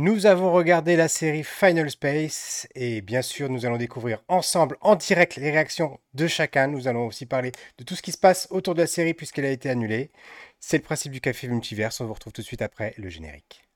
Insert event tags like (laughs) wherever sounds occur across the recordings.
Nous avons regardé la série Final Space et bien sûr nous allons découvrir ensemble en direct les réactions de chacun. Nous allons aussi parler de tout ce qui se passe autour de la série puisqu'elle a été annulée. C'est le principe du café multiverse. On vous retrouve tout de suite après le générique.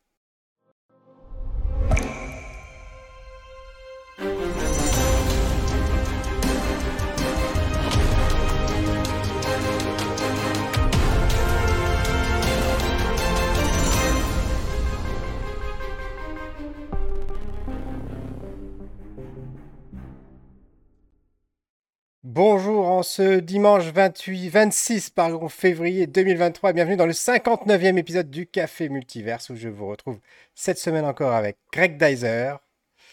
Bonjour en ce dimanche 28, 26 pardon, février 2023. Bienvenue dans le 59e épisode du Café Multiverse où je vous retrouve cette semaine encore avec Greg Dyser.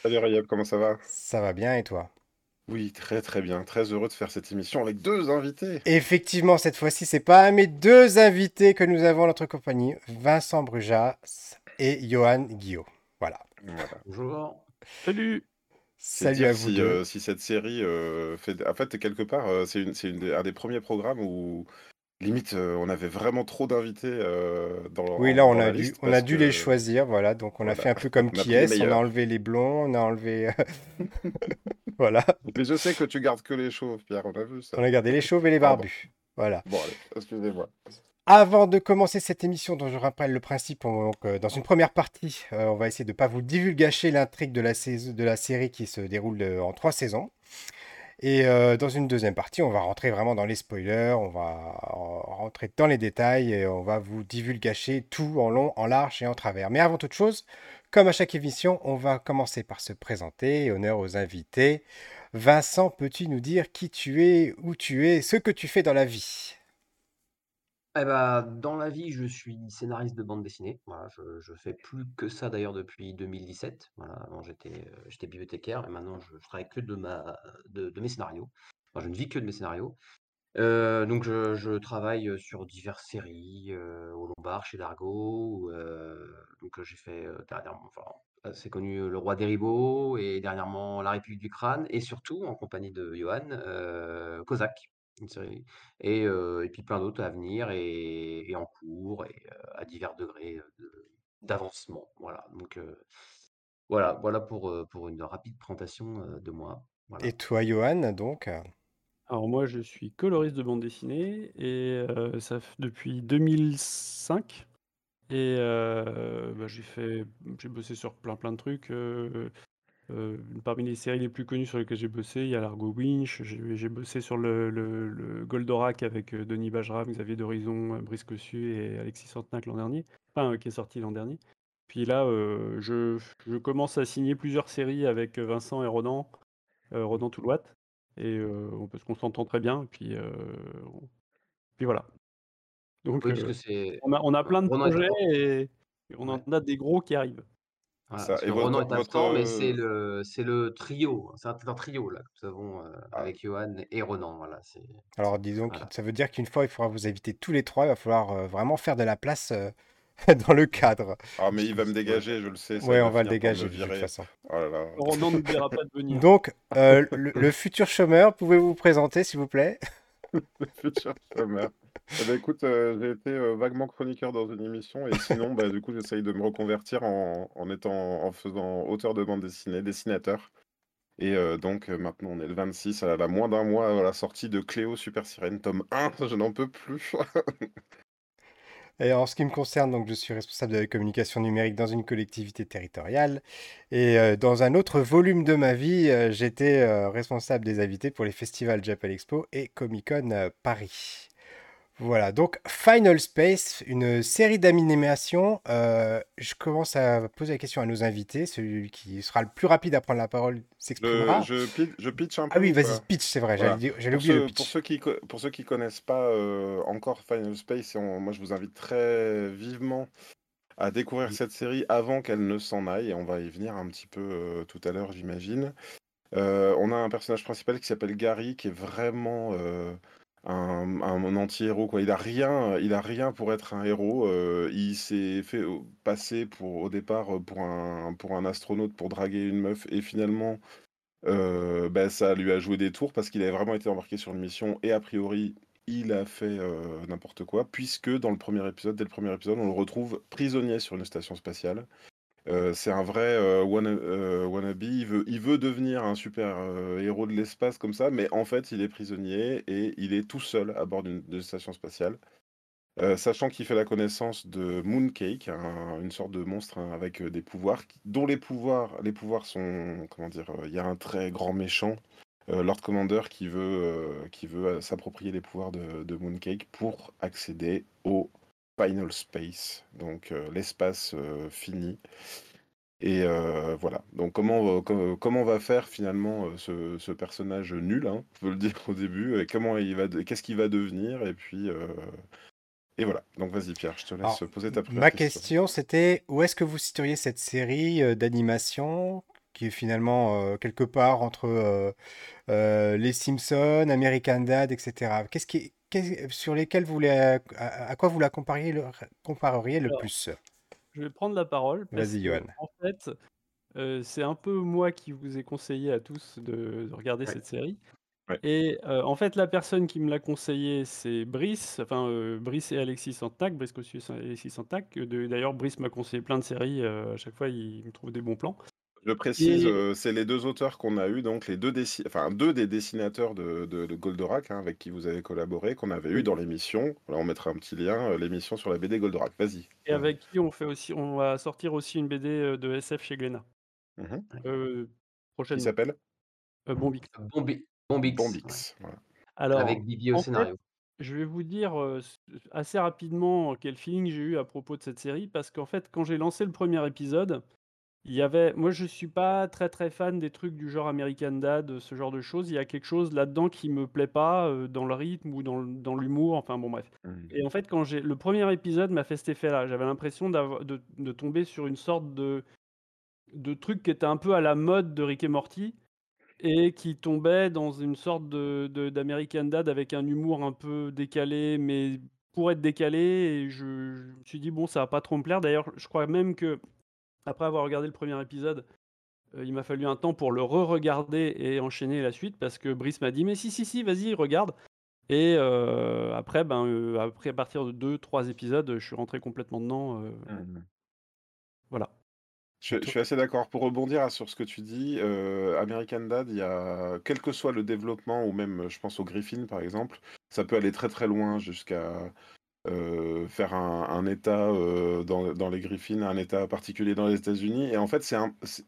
Salut Rayab, comment ça va? Ça va bien et toi? Oui, très très bien. Très heureux de faire cette émission avec deux invités. Effectivement, cette fois-ci, c'est pas mes deux invités que nous avons en notre compagnie, Vincent Brujas et Johan Guillot. Voilà. voilà. Bonjour. Salut Salut à vous si, deux. euh, si cette série euh, fait... En fait, quelque part, euh, c'est une, c'est une des- un des premiers programmes où, limite, euh, on avait vraiment trop d'invités euh, dans Oui, là, on a dû, liste on a parce dû que- les choisir, voilà. Donc, on a Voilà. fait un peu comme (laughs) On a qui pris les est. On a meilleurs. enlevé les blonds, on a enlevé. (laughs) voilà. Mais je sais que tu gardes que les chauves, Pierre, on a vu ça. On a gardé les chauves et les Pardon. barbus. Voilà. Bon, allez, excusez-moi. Avant de commencer cette émission, dont je rappelle le principe, euh, dans une première partie, euh, on va essayer de ne pas vous divulgacher l'intrigue de la, série qui se déroule euh, en trois saisons. Et dans une deuxième partie, on va rentrer vraiment dans les spoilers, on va rentrer dans les détails on va vous divulgacher tout en long, en large et en travers. Mais avant toute chose, comme à chaque émission, on va commencer par se présenter. Honneur aux invités. Vincent, peux-tu nous dire qui tu es, où tu es, ce que tu fais dans la vie? Eh ben, dans la vie, je suis scénariste de bande dessinée. Voilà, je, je fais plus que ça d'ailleurs depuis 2017. Voilà, avant j'étais euh, j'étais bibliothécaire et maintenant je, je travaille que de, ma, de, mes scénarios. Enfin, je ne vis que de mes scénarios. Euh, donc je, travaille sur diverses séries, euh, au Lombard, chez euh, donc euh, j'ai fait euh, dernièrement, assez connu euh, Le Roi des Ribauds et dernièrement La République du Crâne et surtout en compagnie de Johan, euh, Kozak, une série. Et, euh, et puis plein d'autres à venir et, et en cours et euh, à divers degrés de- d'avancement. Voilà, donc euh, voilà, voilà pour, euh, pour une rapide présentation euh, de moi. Voilà. Et toi, Johan, donc Alors moi je suis coloriste de bande dessinée et euh, ça fait depuis 2005 et euh, bah, j'ai fait j'ai bossé sur plein plein de trucs. euh, euh, parmi les séries les plus connues sur lesquelles j'ai bossé, il y a l'Argo Winch, j'ai bossé sur le, le, le Goldorak avec euh, Denis Bajram, Xavier d'Horizon, euh, Brice Cossu et Alexis Santenac l'an dernier, enfin qui est sorti l'an dernier. Puis là, euh, je, je commence à signer plusieurs séries avec Vincent et Ronan, euh, Ronan Toulouat, et on- parce qu'on s'entend très bien. Puis, voilà. Donc, Oui, on a, on a plein de Ronan projets et, on en a des gros qui arrivent. Voilà, Ça, parce et que votre- Ronan est votre, absent, mais c'est le, c'est le trio. C'est un, un trio là, que nous avons euh, Ah. avec Johan et Ronan. Voilà. Alors, disons Voilà. que ça veut dire qu'une fois, il faudra vous inviter tous les trois. Il va falloir euh, vraiment faire de la place euh, (laughs) dans le cadre. Ah, mais il va me dégager, je le sais. ça, Ouais, il on va le dégager de toute façon. Oh là là. Ronan n'oubliera pas de venir. Donc, euh, le, (laughs) le futur chômeur, pouvez-vous vous présenter, s'il vous plaît? (laughs) Futur chômeur. Eh ben, écoute, euh, j'ai été euh, vaguement chroniqueur dans une émission et sinon, bah, du coup, j'essaye de me reconvertir en, étant, en faisant auteur de bande dessinée, dessinateur. Et euh, donc, maintenant, on est le 26, à la moins d'un mois à la sortie de Cléo Super Sirène, tome 1. Je n'en peux plus. (laughs) En ce qui me concerne, donc, je suis responsable de la communication numérique dans une collectivité territoriale. Et euh, dans un autre volume de ma vie, euh, j'étais euh, responsable des invités pour les festivals Japan Expo et Comic Con Paris. Voilà, donc Final Space, une série d'animation. Euh, je commence à poser la question à nos invités. Celui qui sera le plus rapide à prendre la parole s'exprimera. Je, je, pi- je pitch un peu. Ah oui, ou vas-y, pitch, c'est vrai, Voilà. j'allais Pour oublier ceux, le pour, pitch. ceux qui, pour ceux qui connaissent pas euh, encore Final Space, on- moi je vous invite très vivement à découvrir cette série avant qu'elle ne s'en aille, et on va y venir un petit peu euh, tout à l'heure, j'imagine. On a un personnage principal qui s'appelle Gary, qui est vraiment un, anti-héros, quoi. Il a rien, il a rien pour être un héros. euh, il s'est fait euh, passer pour, au départ euh, pour un, astronaute pour draguer une meuf, et finalement. Bah, ça lui a joué des tours parce qu'il avait vraiment été embarqué sur une mission et a priori il a fait n'importe quoi puisque dans le premier épisode, dès le premier épisode, on le retrouve prisonnier sur une station spatiale Euh, c'est un vrai euh, wanna- euh, wannabe. Il veut, il veut devenir un super euh, héros de l'espace comme ça, mais en fait, il est prisonnier et il est tout seul à bord d'une station spatiale. Euh, sachant qu'il fait la connaissance de Mooncake, un- une sorte de monstre hein, avec des pouvoirs, dont les pouvoirs, les pouvoirs sont, comment dire, il y a un très grand méchant, euh, Lord Commander, qui veut, veut s'approprier les pouvoirs de Mooncake pour accéder au Final Space, donc euh, l'espace euh, fini. Et euh, voilà. Donc comment, com- comment va faire finalement euh, ce, ce personnage nul, hein, on peut le (laughs) dire au début, et comment il va, qu'est-ce qu'il va devenir, et puis euh, et voilà. Donc vas-y Pierre, je te laisse Alors, poser ta première ma question. question, c'était où est-ce que vous situeriez cette série euh, d'animation qui est finalement euh, quelque part entre euh, euh, Les Simpsons, American Dad, etc. Qu'est-ce qui, sur lesquels vous la- à, à quoi vous la compariez le, compareriez le Alors, plus? je vais prendre la parole Vas-y, Johan. en fait, euh, c'est un peu moi qui vous ai conseillé à tous de, de regarder Ouais. cette série. Ouais. Et euh, en fait, la personne qui me l'a conseillé, c'est Brice, enfin euh, Brice et Alexis Santac, Brice Cossus et Alexis Santac. Euh, D'ailleurs, Brice m'a conseillé plein de séries, euh, à chaque fois, il me trouve des bons plans. Je précise, Et euh, c'est les deux auteurs qu'on a eu, donc les deux, dessi- enfin, deux des dessinateurs de, de, de Goldorak, hein, avec qui vous avez collaboré, qu'on avait eu dans l'émission. Là, on mettra un petit lien, euh, l'émission sur la BD Goldorak. Vas-y. Et avec qui on fait aussi, on va sortir aussi une BD euh, de SF chez Glénat. mhm. Euh, Qui s'appelle? Euh, Bombix. Bombi- Bombix, ouais. Bombix. Voilà. Alors, Avec Bibi au en fait, scénario. je vais vous dire assez rapidement quel feeling j'ai eu à propos de cette série, parce qu'en fait, quand j'ai lancé le premier épisode, il y avait, moi, je suis pas très très fan des trucs du genre American Dad, ce genre de choses. Il y a quelque chose là-dedans qui me plaît pas euh, dans le rythme ou dans, dans l'humour. Enfin bon, bref. Mhm. Et en fait, quand j'ai le premier épisode m'a fait cet effet-là. J'avais l'impression d'avoir de, de tomber sur une sorte de de truc qui était un peu à la mode de Rick et Morty et qui tombait dans une sorte de, de- d'American Dad avec un humour un peu décalé, mais pour être décalé, et je, je me suis dit, bon, ça va pas trop me plaire. D'ailleurs, je crois même que, après avoir regardé le premier épisode, euh, il m'a fallu un temps pour le re-regarder et enchaîner la suite, parce que Brice m'a dit, mais si, si, si, vas-y, regarde. Et euh, après, ben, euh, après, à partir de deux, trois épisodes, je suis rentré complètement dedans. Mhm. voilà. Je, je suis assez d'accord. Pour rebondir sur ce que tu dis, American Dad, il y a, quel que soit le développement, ou même, je pense au Griffin par exemple, ça peut aller très très loin jusqu'à euh, faire un, un État euh, dans, dans les Griffins, un État particulier dans les États-Unis. Et en fait,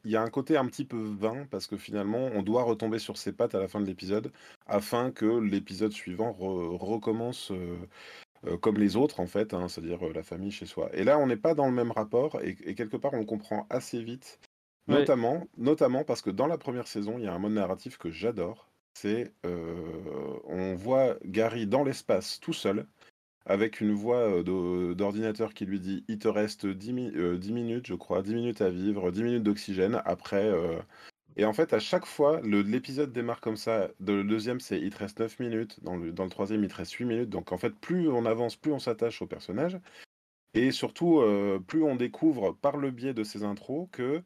il y a un côté un petit peu vain parce que finalement, on doit retomber sur ses pattes à la fin de l'épisode afin que l'épisode suivant re- recommence. euh, comme les autres en fait, hein, c'est-à-dire la famille chez soi. Et là, on n'est pas dans le même rapport et, et quelque part, on comprend assez vite, Ouais. notamment, notamment parce que dans la première saison, il y a un mode narratif que j'adore. C'est on voit Gary dans l'espace tout seul avec une voix euh, d'o- d'ordinateur qui lui dit il te reste 10, mi- euh, 10 minutes, je crois, 10 minutes à vivre, 10 minutes d'oxygène. Après, euh, et en fait, à chaque fois, l'épisode démarre comme ça. De- le deuxième, c'est il te reste 9 minutes. Dans le, dans troisième, il te reste 8 minutes. Donc en fait, plus on avance, plus on s'attache au personnage. Et surtout, euh, plus on découvre par le biais de ces intros que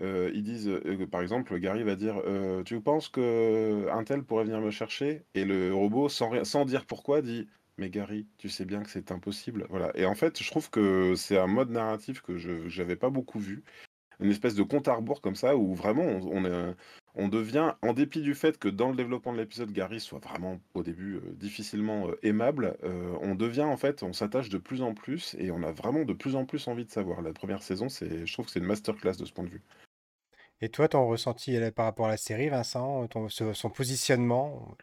euh, ils disent, euh, par exemple, Gary va dire euh, Tu penses que un tel pourrait venir me chercher? Et le robot, sans dire pourquoi, dit Mais Gary, tu sais bien que c'est impossible. Voilà. Et en fait, je trouve que c'est un mode narratif que je n'avais pas beaucoup vu une espèce de compte à rebours comme ça où vraiment on, on, devient, en dépit du fait que dans le développement de l'épisode, Gary soit vraiment au début euh, difficilement euh, aimable, euh, on devient en fait, on s'attache de plus en plus et on a vraiment de plus en plus envie de savoir. La première saison, je trouve que c'est une masterclass de ce point de vue. Et toi, ton ressenti euh, par rapport à la série, Vincent, son positionnement?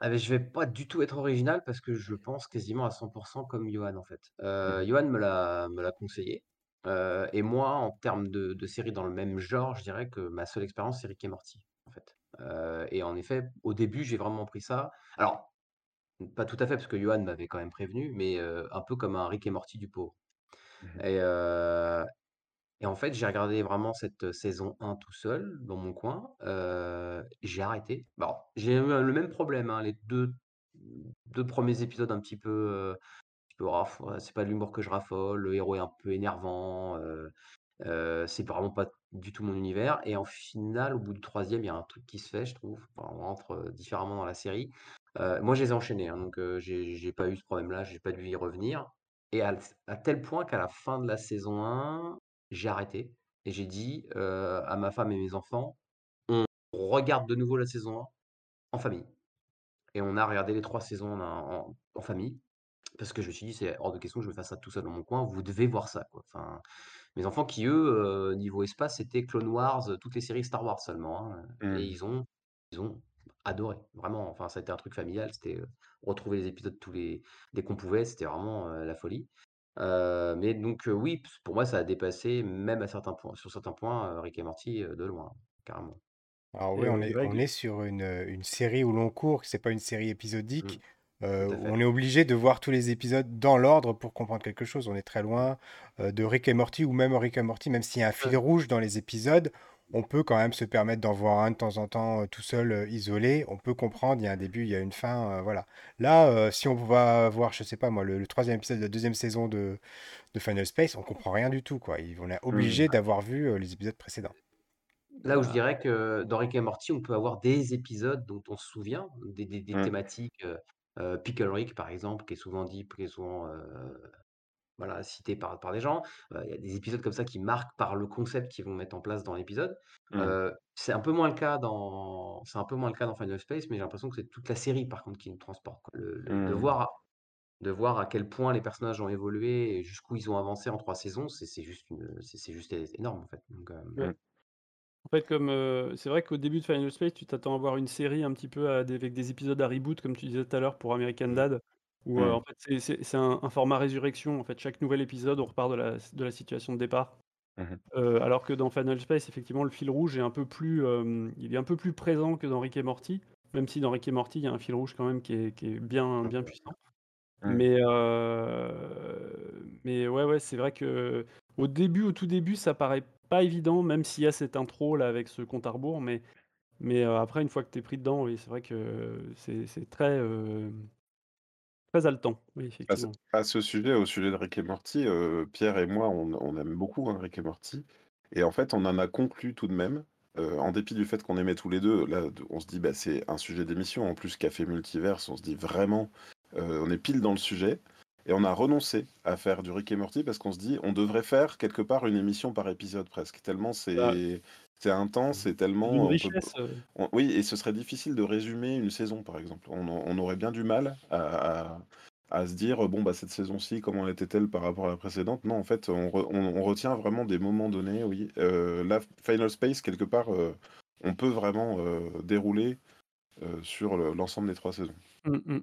Ah mais je vais pas du tout être original parce que je pense quasiment à 100% comme Johan, en fait. Heu, Mhm. Johan me l'a me l'a conseillé, heu et moi, en termes de de séries dans le même genre, je dirais que ma seule expérience, c'est Rick et Morty, en fait. Heu et en effet, au début, j'ai vraiment pris ça alors, pas tout à fait parce que Johan m'avait quand même prévenu, mais heu, un peu comme un Rick et Morty du pauvre Mhm. et heu et en fait, j'ai regardé vraiment cette, saison 1 tout seul, dans mon coin, j'ai arrêté. Bah, alors, j'ai eu le même problème, hein, les deux 2 premiers épisodes un petit peu, un petit raf c'est pas de l'humour que je raffole, le héros est un peu énervant, heu heu, c'est vraiment pas du tout mon univers et en final, au bout du troisième, il y a un truc qui se fait, je trouve. On rentre, différemment dans la série. Moi, je les ai enchaînés, hein, donc heu, j'ai pas eu ce problème-là, j'ai pas dû y revenir et à tel point qu'à la fin de la saison 1 j'ai arrêté et j'ai dit, à ma femme et mes enfants: «On regarde de nouveau la saison 1 en famille» et on a regardé les 3 saisons en en en famille parce que je me suis dit: «C'est hors de question que je me fasse ça tout seul dans mon coin, vous devez voir ça, quoi». Enfin, mes enfants qui eux, niveau espace, c'était Clone Wars, toutes les séries Star Wars seulement, hein, et Mmh. ils ont ils ont adoré, vraiment. Enfin, ça a été un truc familial, c'était, retrouver les épisodes tous les dès qu'on pouvait, c'était vraiment, la folie. Mais donc oui, pour moi, ça a dépassé même à certains points sur certains points, Rick et Morty, de loin, carrément. Alors oui, Et on est on est sur une, une série où l'on court, c'est pas une série Mmh, épisodique, tout heu, à où fait. on est obligé de voir tous les épisodes dans l'ordre pour comprendre quelque chose. On est très loin, de Rick et Morty ou même Rick et Morty, même s'il y a un fil rouge dans les épisodes, on peut quand même se permettre d'en voir un de temps en temps, heu, tout seul, heu, isolé. On peut comprendre, il y a un début, il y a une fin, heu, voilà. Là, si on va voir, je sais pas moi, le le 3 épisode de la deuxième saison de de Final Space, on comprend rien du tout, quoi. On est Mmh. obligé d'avoir vu, les épisodes précédents. Là où je dirais que dans Rick et Morty, on peut avoir des épisodes dont on se souvient, des des des Mmh. thématiques, heu, Pickle Rick, par exemple, qui est souvent dit, qui est souvent, voilà, cité par par des gens. Il y a des épisodes comme ça qui marquent par le concept qu'ils vont mettre en place dans l'épisode. Mmh. C'est un peu moins le cas dans c'est un peu moins le cas dans Final Space, mais j'ai l'impression que c'est toute la série, par contre, qui nous transporte, quoi. Le le de Mmh. voir de voir à quel point les personnages ont évolué et jusqu'où ils ont avancé en 3 saisons, c'est c'est juste une, c'est c'est juste énorme, en fait, donc. Mmh. En fait, comme, c'est vrai qu'au début de Final Space, tu t'attends à voir une série un petit peu à des avec des épisodes à reboot, comme tu disais tout à l'heure pour American Mmh. Dad, où, heu, Mmh. en fait, c'est un un format résurrection. En fait, chaque nouvel épisode, on repart de la de la situation de départ. Mmh mh. Heu, alors que dans Final Space, effectivement, le fil rouge est un peu plus, il est un peu plus présent que dans Rick et Morty, même si dans Rick et Morty, il y a un fil rouge quand même qui est qui est bien bien puissant. Mmh. Mais mais ouais, ouais, c'est vrai qu'au début, au tout début, ça paraît pas évident, même s'il y a cette intro là avec ce compte à rebours, mais après une fois que tu es pris dedans, oui, c'est vrai que c'est très, très haletant, oui, À ce effectivement. à ce sujet, au sujet de Rick et Morty, heu, Pierre et moi, on on aime beaucoup, hein, Rick et Morty et en fait, on en a conclu tout de même, heu, en dépit du fait qu'on aimait tous les 2, là, on se dit: «Bah, c'est un sujet d'émission». En plus, Café Multiverse, on se dit vraiment, heu, on est pile dans le sujet et on a renoncé à faire du Rick et Morty parce qu'on se dit: «On devrait faire quelque part une émission par épisode presque». Tellement Bah, c'est c'est intense et c'est tellement on peut on oui et ce serait difficile de résumer une saison, par exemple. On on aurait bien du mal à à à se dire: «Bon, bah, cette saison-ci, comment était-elle par rapport à la précédente?» non, en fait, on re on on retient vraiment des moments donnés, oui. Heu, là, Final Space, quelque part, heu, on peut vraiment, dérouler, sur le l'ensemble des 3 saisons. mmh mh.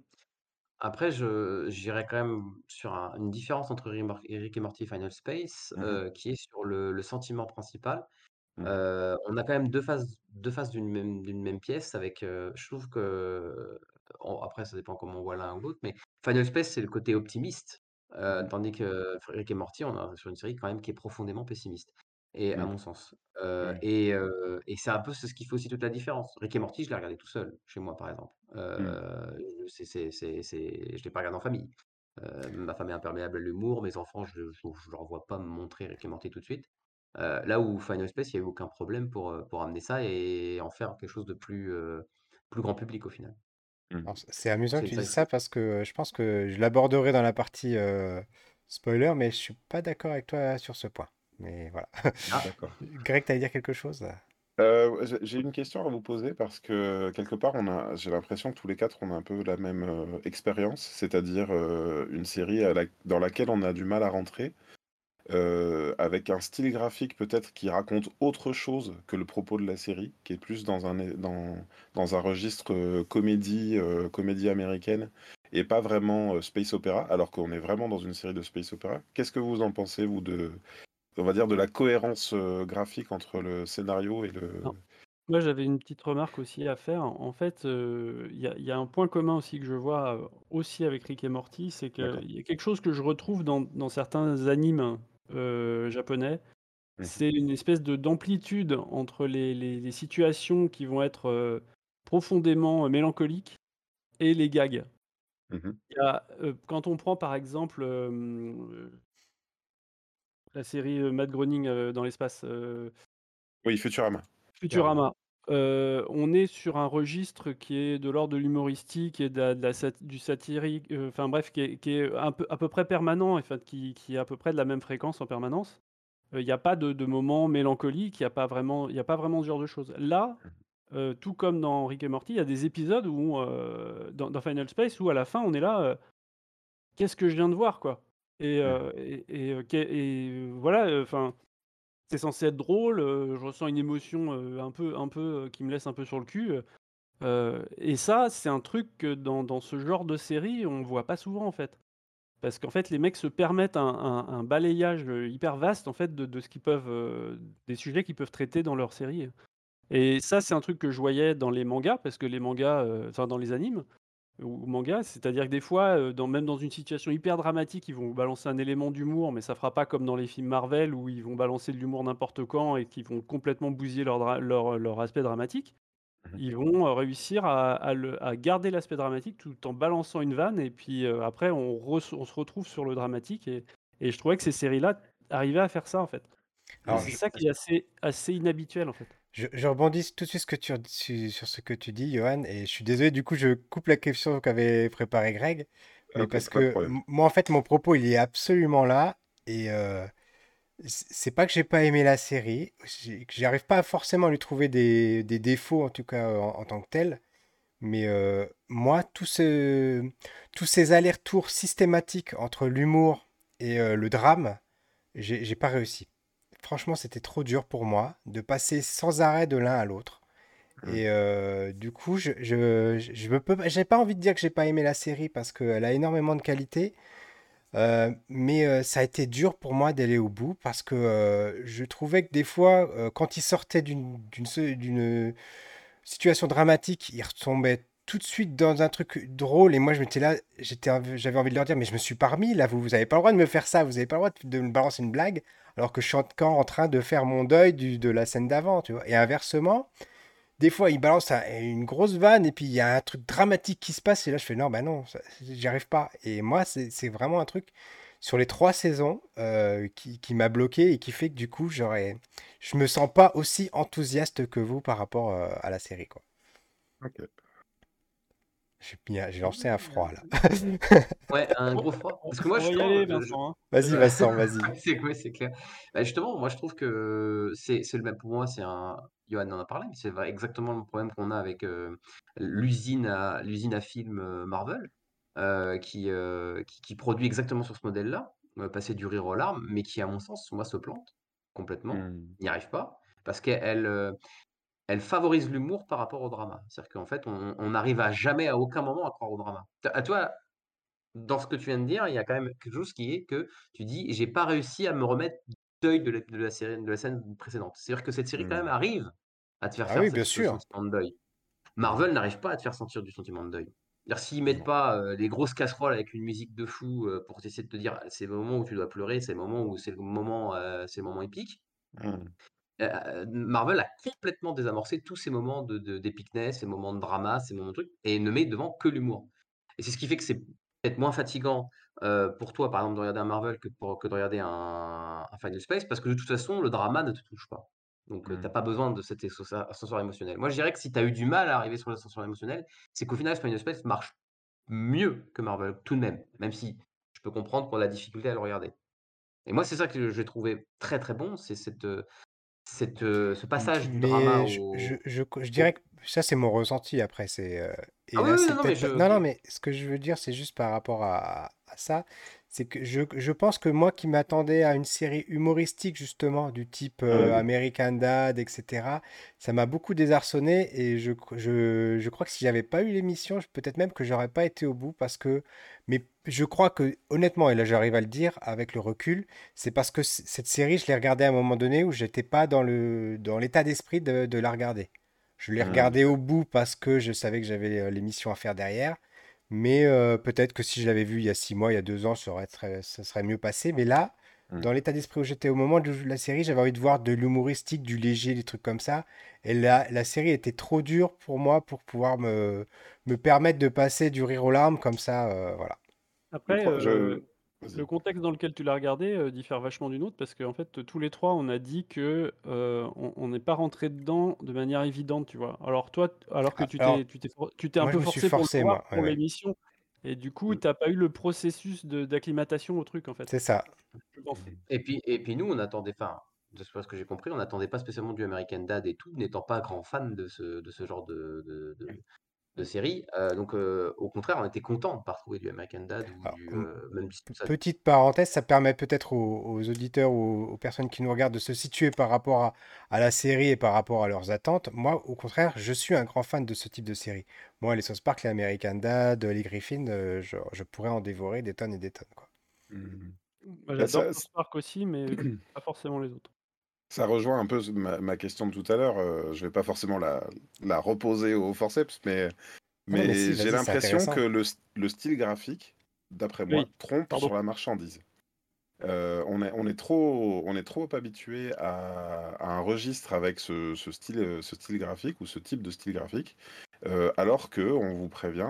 Après, je j'irais quand même sur un une différence entre Rick et Morty et Final Space, Mmh qui est sur le le sentiment principal. Mmh. On a quand même 2 faces 2 faces d'une même d'une même pièce avec, je trouve que en après ça dépend comment on voit l'un ou l'autre, mais Final Space, c'est le côté optimiste, Mmh tandis que Rick et Morty, on est sur une série quand même qui est profondément pessimiste et à Mmh. mon sens. Et c'est un peu c'est ce qui fait aussi toute la différence. Rick et Morty, je l'ai regardé tout seul, chez moi, par exemple. Heu, c'est c'est c'est c'est je l'ai pas regardé en famille. Ma femme est imperméable à l'humour, mes enfants, je je je leur vois pas me montrer Rick et Morty tout de suite. Heu, là où Final Space, il y a eu aucun problème pour, heu, pour amener ça et en faire quelque chose de plus, heu, plus grand public au final. Mmh. C'est amusant que tu ça dises ça parce que, je pense que je l'aborderai dans la partie, spoiler, mais je suis pas d'accord avec toi sur ce point. Mais voilà. ah. (laughs) Greg, tu allais dire quelque chose? J'ai une question à vous poser parce que quelque part, on a j'ai l'impression que tous les 4 on a un peu la même, expérience, c'est-à-dire, une série à la dans laquelle on a du mal à rentrer, heu, avec un style graphique peut-être qui raconte autre chose que le propos de la série, qui est plus dans un dans dans un registre, heu, comédie, heu, comédie américaine et pas vraiment, space opéra, alors qu'on est vraiment dans une série de space opéra. Qu'est-ce que vous en pensez, vous, de on va dire de la cohérence, graphique entre le scénario et le Non. Moi, j'avais une petite remarque aussi à faire. En fait, il y a il y a un point commun aussi que je vois, aussi avec Rick et Morty, c'est qu'il y a quelque chose que je retrouve dans dans certains animes, heu, japonais. Mmh mh. C'est une espèce de d'amplitude entre les les les situations qui vont être, heu, profondément mélancoliques et les gags. Mmh mh. Il y a, heu, quand on prend par exemple, la série, Matt Groening, dans l'espace, Oui, Futurama. Futurama. Heu, on est sur un registre qui est de l'ordre de l'humoristique et de la de la sat du satirique, heu, enfin bref, qui est qui est un peu à peu près permanent, en fait, qui qui est à peu près de la même fréquence en permanence. il n'y a pas de de moment mélancolique, il y a pas vraiment il y a pas vraiment ce genre de choses. Là, tout comme dans Rick et Morty, il y a des épisodes où, dans dans Final Space où à la fin on est là, «Qu'est-ce que je viens de voir?» quoi? Et et et et voilà, enfin, c'est censé être drôle, je ressens une émotion, un peu un peu, qui me laisse un peu sur le cul, et ça, c'est un truc que dans dans ce genre de série, on voit pas souvent, en fait. Parce qu'en fait, les mecs se permettent un un un balayage, hyper vaste, en fait, de de ce qu'ils peuvent, des sujets qu'ils peuvent traiter dans leur série et ça, c'est un truc que je voyais dans les mangas, parce que les mangas, enfin dans les animes ou mangas, c'est-à-dire que des fois, dans même dans une situation hyper dramatique, ils vont balancer un élément d'humour, mais ça fera pas comme dans les films Marvel où ils vont balancer de l'humour n'importe quand et qui vont complètement bousiller leur leur leur aspect dramatique. Mmh Ils vont, réussir à à le à garder l'aspect dramatique tout en balançant une vanne et puis, après on on se retrouve sur le dramatique et et je trouvais que ces séries-là arrivaient à faire ça, en fait c'est ça qui est assez assez inhabituel, en fait. Je je rebondis tout de suite ce que tu su sur ce que tu dis, Johan et je suis désolé, du coup, je coupe la question qu'avait préparé Greg, mais OK, parce que moi, en fait, mon propos, il est absolument là et heu, c c'est pas que j'ai pas aimé la série, j'arrive pas forcément à lui trouver des des défauts, en tout cas, en en tant que tel, mais heu, moi, tout ce tous ces allers-retours systématiques entre l'humour et heu, le drame, j'ai pas réussi. Franchement, c'était trop dur pour moi de passer sans arrêt de l'un à l'autre. Mmh. Et euh, du coup, je, je, je me peux, pas- j'ai pas envie de dire que j'ai pas aimé la série parce qu'elle a énormément de qualité, euh, mais euh, ça a été dur pour moi d'aller au bout parce que je trouvais que des fois, quand il sortait d'une d'une situation dramatique, il retombait tout de suite dans un truc drôle et moi je m'étais là, j'étais, j'avais envie de leur dire, mais je me suis pas remis là, vous, vous avez pas le droit de me faire ça, vous avez pas le droit de, me balancer une blague alors que je suis encore en train de faire mon deuil du- de la scène d'avant, tu vois. Et inversement. Des fois, il balance un- une grosse vanne et puis il y a un truc dramatique qui se passe et là je fais non, bah non, j'y arrive pas. Et moi, c'est vraiment un truc sur les trois saisons euh, qui, qui m'a bloqué et qui fait que du coup, j'aurais, je me sens pas aussi enthousiaste que vous par rapport euh, à la série, quoi. OK. J'ai lancé un froid là. (laughs) Ouais, un gros froid. Parce que moi, aller, je je Vincent, hein. Vas-y, Vincent, vas-y. (laughs) c'est ouais, c'est clair. Bah, justement, moi, je trouve que c'est c'est le même pour moi, c'est un Johan en a parlé, mais c'est exactement le problème qu'on a avec, heu, l'usine à l'usine à films, heu, Marvel, heu, qui, qui qui produit exactement sur ce modèle-là, passer du rire aux larmes, mais qui, à mon sens, moi, se plante complètement, Mmh. n'y arrive pas, parce qu'elle, elle favorise l'humour par rapport au drama. C'est-à-dire qu'en fait, on n'arrive à jamais, à aucun moment, à croire au drama. Tu vois, dans ce que tu viens de dire, il y a quand même quelque chose qui est que tu dis: «J'ai pas réussi à me remettre deuil de la de la série de la scène précédente». C'est-à-dire que cette série quand même Mmh. arrive à te faire Ah faire oui, bien sûr. sentiment de deuil. Marvel n'arrive pas à te faire sentir du sentiment de deuil. C'est-à-dire s'ils mettent pas, heu, des grosses casseroles avec une musique de fou, pour essayer de te dire: «C'est le moment où tu dois pleurer, c'est le moment où c'est le moment, c'est le moment épique», Mmh. Heu, Marvel a complètement désamorcé tous ces moments de de d'épicness, ces moments de drama, ces moments de trucs et ne met devant que l'humour et c'est ce qui fait que c'est peut-être moins fatigant, heu, pour toi, par exemple, de regarder un Marvel que pour que de regarder un un Final Space parce que de toute façon, le drama ne te touche pas. Donc, tu Mmh. as pas besoin de cet ascenseur émotionnel. Moi, je dirais que si tu as eu du mal à arriver sur l'ascenseur émotionnel, c'est qu'au final, Final Space marche mieux que Marvel, tout de même, même si je peux comprendre pour la difficulté à le regarder et moi, c'est ça que j'ai trouvé très, très bon, c'est cette, cette, heu, ce M- passage du drama Mais je, je, au je, je dirais que ça, c'est mon ressenti après. C'est, euh, ah oui, non, non, mais. Non, non, mais ce que je veux dire, c'est juste par rapport à, à ça. C'est que je, je pense que moi qui m'attendais à une série humoristique, justement, du type euh. American Dad, etc., ça m'a beaucoup désarçonné. Et je, cr- je, je crois que si j'avais pas eu l'émission, peut-être même que j'aurais pas été au bout parce que. Mais je crois que, honnêtement, et là j'arrive à le dire avec le recul, c'est parce que cette série, je l'ai regardée à un moment donné où j'étais pas dans le, dans l'état d'esprit de, de la regarder. Je l'ai Mmh. regardée au bout parce que je savais que j'avais euh, l'émission à faire derrière. Mais euh, peut-être que si je l'avais vu il y a six mois, il y a deux ans, ça aurait très- ça serait mieux passé. Mais là, Mmh. dans l'état d'esprit où j'étais au moment de la série, j'avais envie de voir de l'humoristique, du léger, des trucs comme ça. Et la, la série était trop dure pour moi pour pouvoir me, me permettre de passer du rire aux larmes comme ça. euh, voilà. Après, je le contexte dans lequel tu l'as regardé, heu, diffère vachement du nôtre parce qu'en fait, tous les 3, on a dit que, heu, on n'est pas rentrés dedans de manière évidente, tu vois? Alors toi, alors que Ah, tu t'es tu t'es for tu t'es un moi, peu forcé pour forcé. Ouais, pour ouais. l'émission Et du coup, Mmh. tu pas eu le processus de d'acclimatation au truc, en fait. C'est ça. Et puis et puis nous, on attendait enfin, de ce ce que j'ai compris, on n'attendait pas spécialement du American Dad et tout, n'étant pas grand fan de ce de ce genre de de de série. Donc au contraire, on était content de pas retrouver du American Dad ou Alors, du, heu, même petite parenthèse, ça permet peut-être aux, aux auditeurs ou aux, personnes qui nous regardent de se situer par rapport à, à la série et par rapport à leurs attentes. Moi, au contraire, je suis un grand fan de ce type de série. Moi, les South Park, les American Dad, les Griffin, euh, je, je pourrais en dévorer des tonnes et des tonnes, quoi. Moi, Bah, j'adore South Park aussi, mais (clears throat) pas forcément les autres. Ça rejoint un peu ma, ma question de tout à l'heure. euh, je vais pas forcément la, la reposer au forceps, mais, Non, mais mais si, j'ai l'impression que le, style graphique, d'après moi, Oui, trompe pardon. sur la marchandise. Euh, on est, on est trop, on est trop habitué à, à un registre avec ce, ce style, ce style graphique ou ce type de style graphique, euh, alors que, on vous prévient,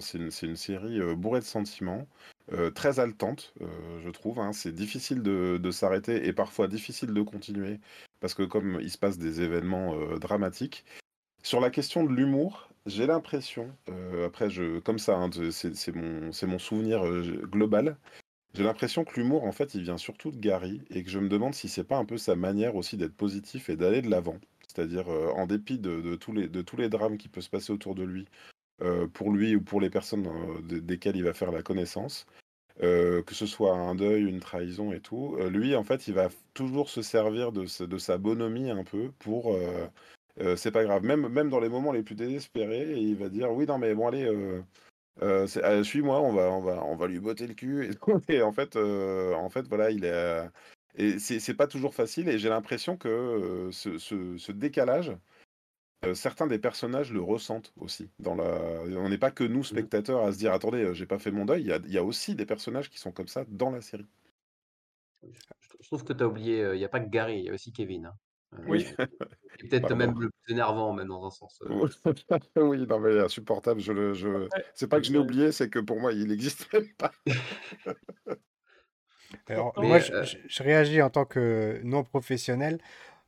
c'est une, série euh, bourrée de sentiments, euh, très haletante, je trouve. hein. C'est difficile de, s'arrêter et parfois difficile de continuer parce que comme il se passe des événements dramatiques. Sur la question de l'humour, j'ai l'impression, après, je, comme ça, hein, c'est mon, mon souvenir global. J'ai l'impression que l'humour, en fait, il vient surtout de Gary et que je me demande si c'est pas un peu sa manière aussi d'être positif et d'aller de l'avant. C'est-à-dire, euh, en dépit de, tous les, de tous les drames qui peuvent se passer autour de lui, euh, pour lui ou pour les personnes euh, de- desquelles il va faire la connaissance, que ce soit un deuil, une trahison et tout, lui, en fait, il va toujours se servir de, de sa bonhomie un peu pour... c'est pas grave, même, même dans les moments les plus désespérés, il va dire, oui, non, mais bon, allez... suis-moi, on va, on va, on va lui botter le cul. Et. (laughs) Et en fait, en fait, voilà, il est. et c'est pas toujours facile. Et j'ai l'impression que euh, ce, ce- ce décalage, euh, certains des personnages le ressentent aussi. Dans la... On n'est pas que nous, spectateurs, à se dire attendez, j'ai pas fait mon deuil. Il y a, il y a aussi des personnages qui sont comme ça dans la série. je trouve que tu as oublié, il y a pas que Gary, il y a aussi Kevin, hein. Oui, et peut-être pardon. même le plus énervant, même dans un sens, (laughs) oui, non, mais insupportable. Je je... C'est pas que je l'ai oublié, c'est que pour moi, il n'existe même (laughs) pas. (laughs) Alors, moi, Mais, je, réagis en tant que non professionnel.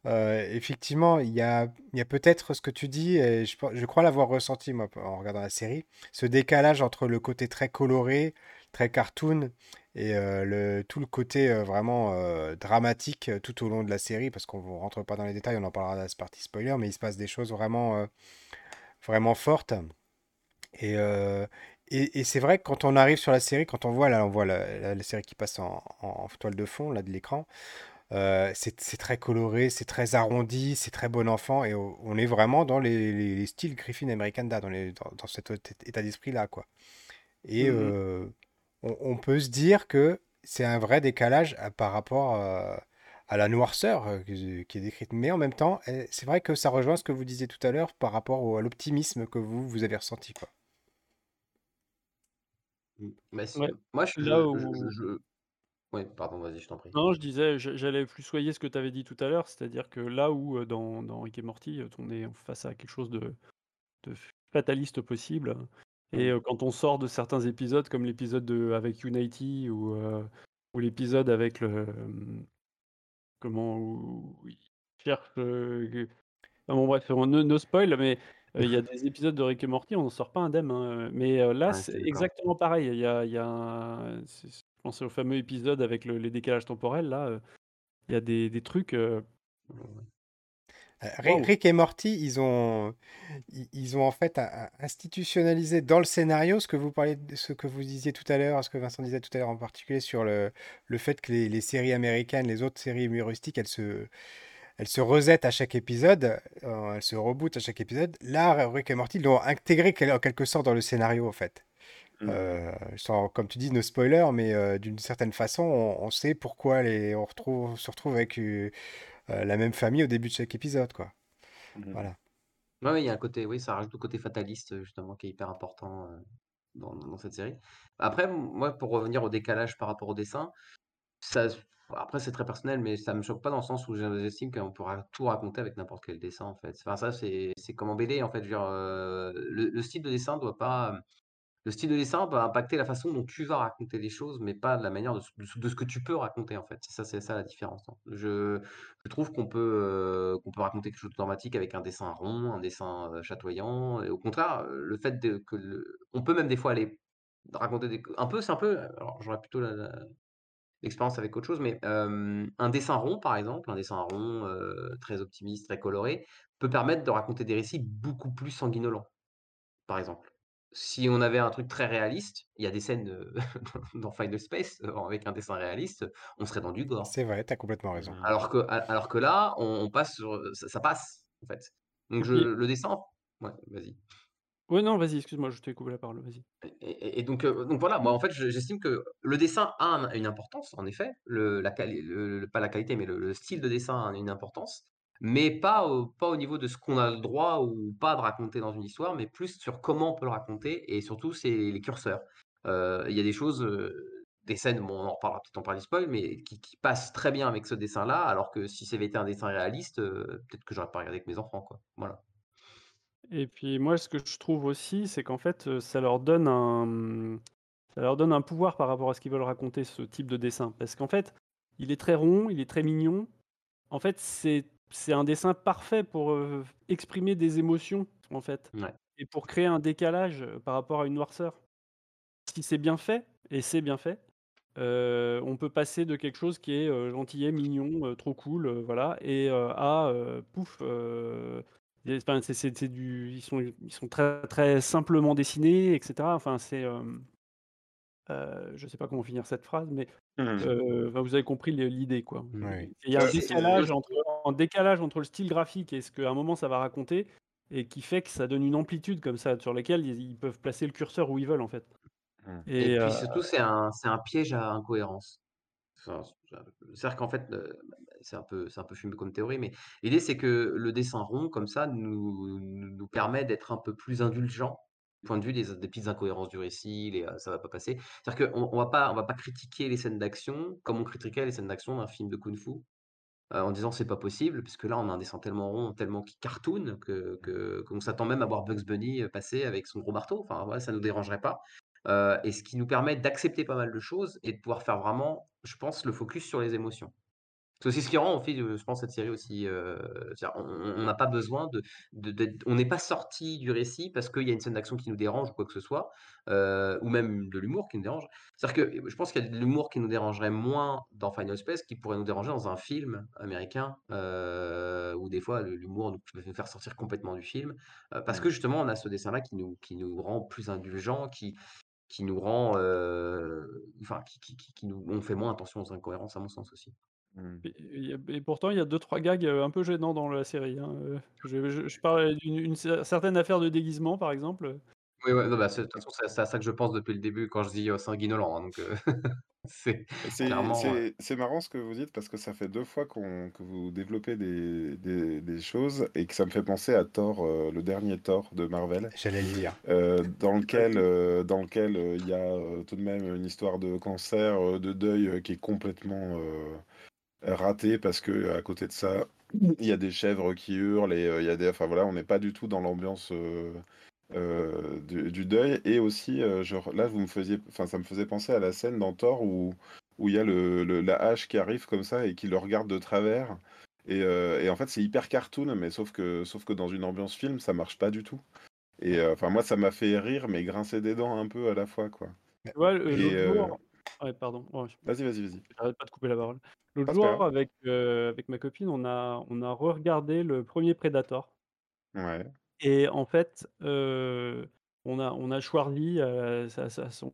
Euh, effectivement, il y a, il y a peut-être ce que tu dis, et je, crois l'avoir ressenti, moi, en regardant la série, ce décalage entre le côté très coloré, très cartoon, et euh, le, tout le côté euh, vraiment euh, dramatique euh, tout au long de la série, parce qu'on ne rentre pas dans les détails, on en parlera dans la partie spoiler, mais il se passe des choses vraiment, euh, vraiment fortes. Et, euh, et, et c'est vrai que quand on arrive sur la série, quand on voit, là, on voit la, la- la série qui passe en, en toile de fond, là, de l'écran, euh, c'est très coloré, c'est très arrondi, c'est très bon enfant, et on est vraiment dans les, les- les styles Griffin American Dad, on est dans, dans cet état d'esprit-là, quoi. Et Mhm. euh, on, on peut se dire que c'est un vrai décalage à- par rapport euh, à la noirceur euh, qui est décrite. Mais en même temps, eh, c'est vrai que ça rejoint ce que vous disiez tout à l'heure par rapport au- à l'optimisme que vous, vous avez ressenti, quoi. Mmh, mais Ouais, moi je là je je où je ouais, pardon, vas-y, je t'en prie. non, je disais, je j'allais plus soyer ce que tu avais dit tout à l'heure, c'est-à-dire que là où, dans dans Rick et Morty, on est face à quelque chose de de fataliste possible et Mmh. quand on sort de certains épisodes comme l'épisode de avec Unity ou, ou l'épisode avec le, comment où il cherche, que enfin bon bref, on no no spoil mais, il y a des épisodes de Rick et Morty, on n'en sort pas indemne, hein, mais, heu, là, c'est exactement pareil. Il y a il y a un je pensais au fameux épisode avec le les décalages temporels là, il y a des des trucs. Euh! Rick et Morty, ils ont, ils ont en fait institutionnalisé dans le scénario ce que vous parliez, de- ce que vous disiez tout à l'heure, ce que Vincent disait tout à l'heure en particulier sur le, le fait que les, les séries américaines, les autres séries humoristiques, elles se, elles se resettent à chaque épisode, euh, elles se rebootent à chaque épisode. Là, Rick et Morty l'ont intégré en quelque sorte dans le scénario en fait. Mhm. Euh, sans, comme tu dis, no spoiler, mais euh, d'une certaine façon, on, on sait pourquoi les, on retrouve, on se retrouve avec la même famille au début de chaque épisode, quoi. Mhm. Voilà. Ouais, il y a un côté oui, ça rajoute le côté fataliste, justement, qui est hyper important, dans dans cette série. Après, moi, pour revenir au décalage par rapport au dessin, ça après c'est très personnel, mais ça me choque pas dans le sens où je j'estime qu'on pourra tout raconter avec n'importe quel dessin, en fait. Enfin ça, c'est comme en BD, en fait, dire, heu, le le style de dessin doit pas, Le style de dessin va impacter la façon dont tu vas raconter les choses, mais pas de la manière de ce que tu peux raconter, en fait. C'est ça c'est ça la différence, hein. Je trouve qu'on peut, heu, qu'on peut raconter quelque chose de dramatique avec un dessin rond, un dessin, heu, chatoyant et au contraire, heu, le fait de que on peut même des fois aller raconter des un peu c'est un peu alors j'aurais plutôt l'expérience avec autre chose, mais un dessin rond, par exemple, un dessin rond, très optimiste, très coloré, peut permettre de raconter des récits beaucoup plus sanguinolents, par exemple. Si on avait un truc très réaliste, il y a des scènes, (laughs) dans Final Space, avec un dessin réaliste, on serait dans du gore. C'est vrai, tu as complètement raison. Mmh. Alors que alors que là, on passe sur, ça passe, en fait. Donc je le dessin ouais, vas-y. Ouais, non, vas-y, excuse-moi, je t'ai coupé la parole, vas-y. Et donc donc voilà, moi, en fait, j'estime que le dessin a une importance, en effet, le la pas la qualité, mais le style de dessin a une importance, mais pas au pas au niveau de ce qu'on a le droit ou pas de raconter dans une histoire, mais plus sur comment on peut le raconter et surtout, c'est les curseurs. il y a des choses, des scènes, bon, on en reparlera peut-être en parler spoil, mais qui qui passent très bien avec ce dessin-là, alors que si ça avait été un dessin réaliste, peut-être que j'aurais pas regardé avec mes enfants, quoi. Voilà. Et puis moi, ce que je trouve aussi, c'est qu'en fait, ça leur donne un, mmh, ça leur donne un pouvoir par rapport à ce qu'ils veulent raconter, ce type de dessin. Parce qu'en fait, il est très rond, il est très mignon. En fait, c'est c'est un dessin parfait pour, exprimer des émotions, en fait et pour créer un décalage, par rapport à une noirceur. Si c'est bien fait et c'est bien fait, on peut passer de quelque chose qui est, gentillet, mignon, trop cool, voilà et à, pouf, c'est du ils sont ils sont très très simplement dessinés et cetera. Enfin, c'est, je sais pas comment finir cette phrase, mais, mmh. vous avez compris l'idée, quoi. Il y a un décalage entre un décalage entre le style graphique et ce qu'à un moment ça va raconter et qui fait que ça donne une amplitude comme ça, sur laquelle ils peuvent placer le curseur où ils veulent, en fait. Mmh. Et puis surtout, c'est un c'est un piège à incohérence. c'est-à-dire qu'en fait, c'est un peu c'est un peu fumé comme théorie, mais l'idée, c'est que le dessin rond comme ça nous nous permet d'être un peu plus indulgent, du point de vue des des petites incohérences du récit, les, ça va pas passer. C'est-à-dire qu'on on va pas on va pas critiquer les scènes d'action comme on critiquerait les scènes d'action d'un film de kung-fu, en disant: «C'est pas possible», puisque là, on a un dessin tellement rond, tellement qui cartoon que que qu'on s'attend même à voir Bugs Bunny, passer avec son gros marteau. Enfin, voilà, ça nous dérangerait pas. et ce qui nous permet d'accepter pas mal de choses et de pouvoir faire vraiment, je pense, le focus sur les émotions. C'est aussi ce qui rend, en fait, je pense, cette série aussi, on n'a pas besoin de de on n'est pas sorti du récit parce qu'il y a une scène d'action qui nous dérange ou quoi que ce soit, ou même de l'humour qui nous dérange. C'est-à-dire que je pense qu'il y a de l'humour qui nous dérangerait moins dans Final Space, qui pourrait nous déranger dans un film américain, où des fois l'humour nous peut nous faire sortir complètement du film, parce que justement on a ce dessin-là qui nous qui nous rend plus indulgents, qui qui nous rend, enfin qui qui nous on fait moins attention aux incohérences à mon sens aussi. Mmh. Et pourtant, il y a 2-3 gags, un peu gênants dans la série, hein, je je je parle d'une certaine affaire de déguisement, par exemple, Oui, ouais, bah, de toute façon, c'est à ça que je pense depuis le début quand je dis, sanguinolent, hein, donc (laughs) c'est clairement, C'est marrant ce que vous dites parce que ça fait deux fois que vous développez des des choses et que ça me fait penser à Thor, le dernier Thor de Marvel, J'allais le dire. dans lequel, dans lequel, il y a, tout de même une histoire de cancer, de deuil, qui est complètement, raté parce que à côté de ça, il y a des chèvres qui hurlent et il y a des, enfin voilà, on n'est pas du tout dans l'ambiance du, deuil. Et aussi, genre là, vous me faisiez, enfin ça me faisait penser à la scène dans Thor où où il y a le, la hache qui arrive comme ça et qui le regarde de travers. Et, et en fait, c'est hyper cartoon, mais sauf que, sauf que dans une ambiance film, ça marche pas du tout. Et enfin, moi, ça m'a fait rire, mais grincer des dents un peu à la fois, quoi. Ouais, Ouais, pardon. Vas-y, vas-y, vas-y. J'arrête pas de couper la parole. L'autre jour, avec, avec ma copine, on a on a re-regardé le premier Predator Ouais. et en fait, on a on a Schwarzy, à son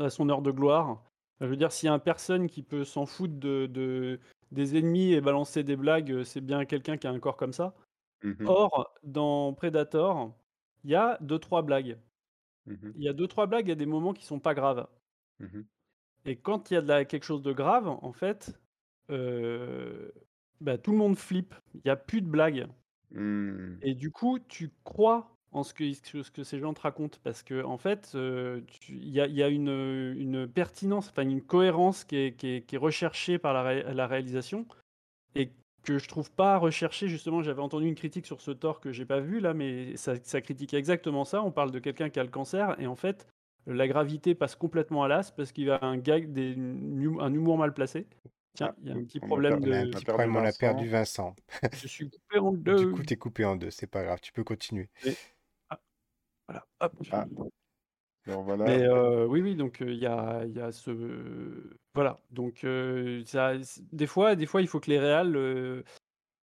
à son heure de gloire. je veux dire, s'il y a une personne qui peut s'en foutre de de des ennemis et balancer des blagues, c'est bien quelqu'un qui a un corps comme ça. Mmh Or, dans Predator, il y a 2-3 blagues. Mmh il y a 2-3 blagues, il y a des moments qui sont pas graves. Et quand il y a de quelque chose de grave, en fait, bah, tout le monde flippe. Il y a plus de blagues. Mmh. Et du coup, tu crois en ce que ce que ces gens te racontent parce qu'en en fait, il y a y a une, une pertinence, enfin une cohérence qui est qui est qui est recherchée par la la réalisation et que je trouve pas recherchée. Justement, j'avais entendu une critique sur ce tort que j'ai pas vu là, mais ça ça critique exactement ça. On parle de quelqu'un qui a le cancer et en fait, la gravité passe complètement à l'as parce qu'il y a un gag, des, un humour mal placé. Tiens, il y a un petit problème de. Un petit problème, on a perdu Vincent. Je suis coupé en (laughs) deux. Du coup, tu es coupé en deux, c'est pas grave, tu peux continuer. Ah, voilà, hop. Ah. Alors voilà. Mais euh, oui, oui, donc il y a, y a ce. Voilà. Donc, euh, ça, des, fois, des fois, il faut que les réals euh,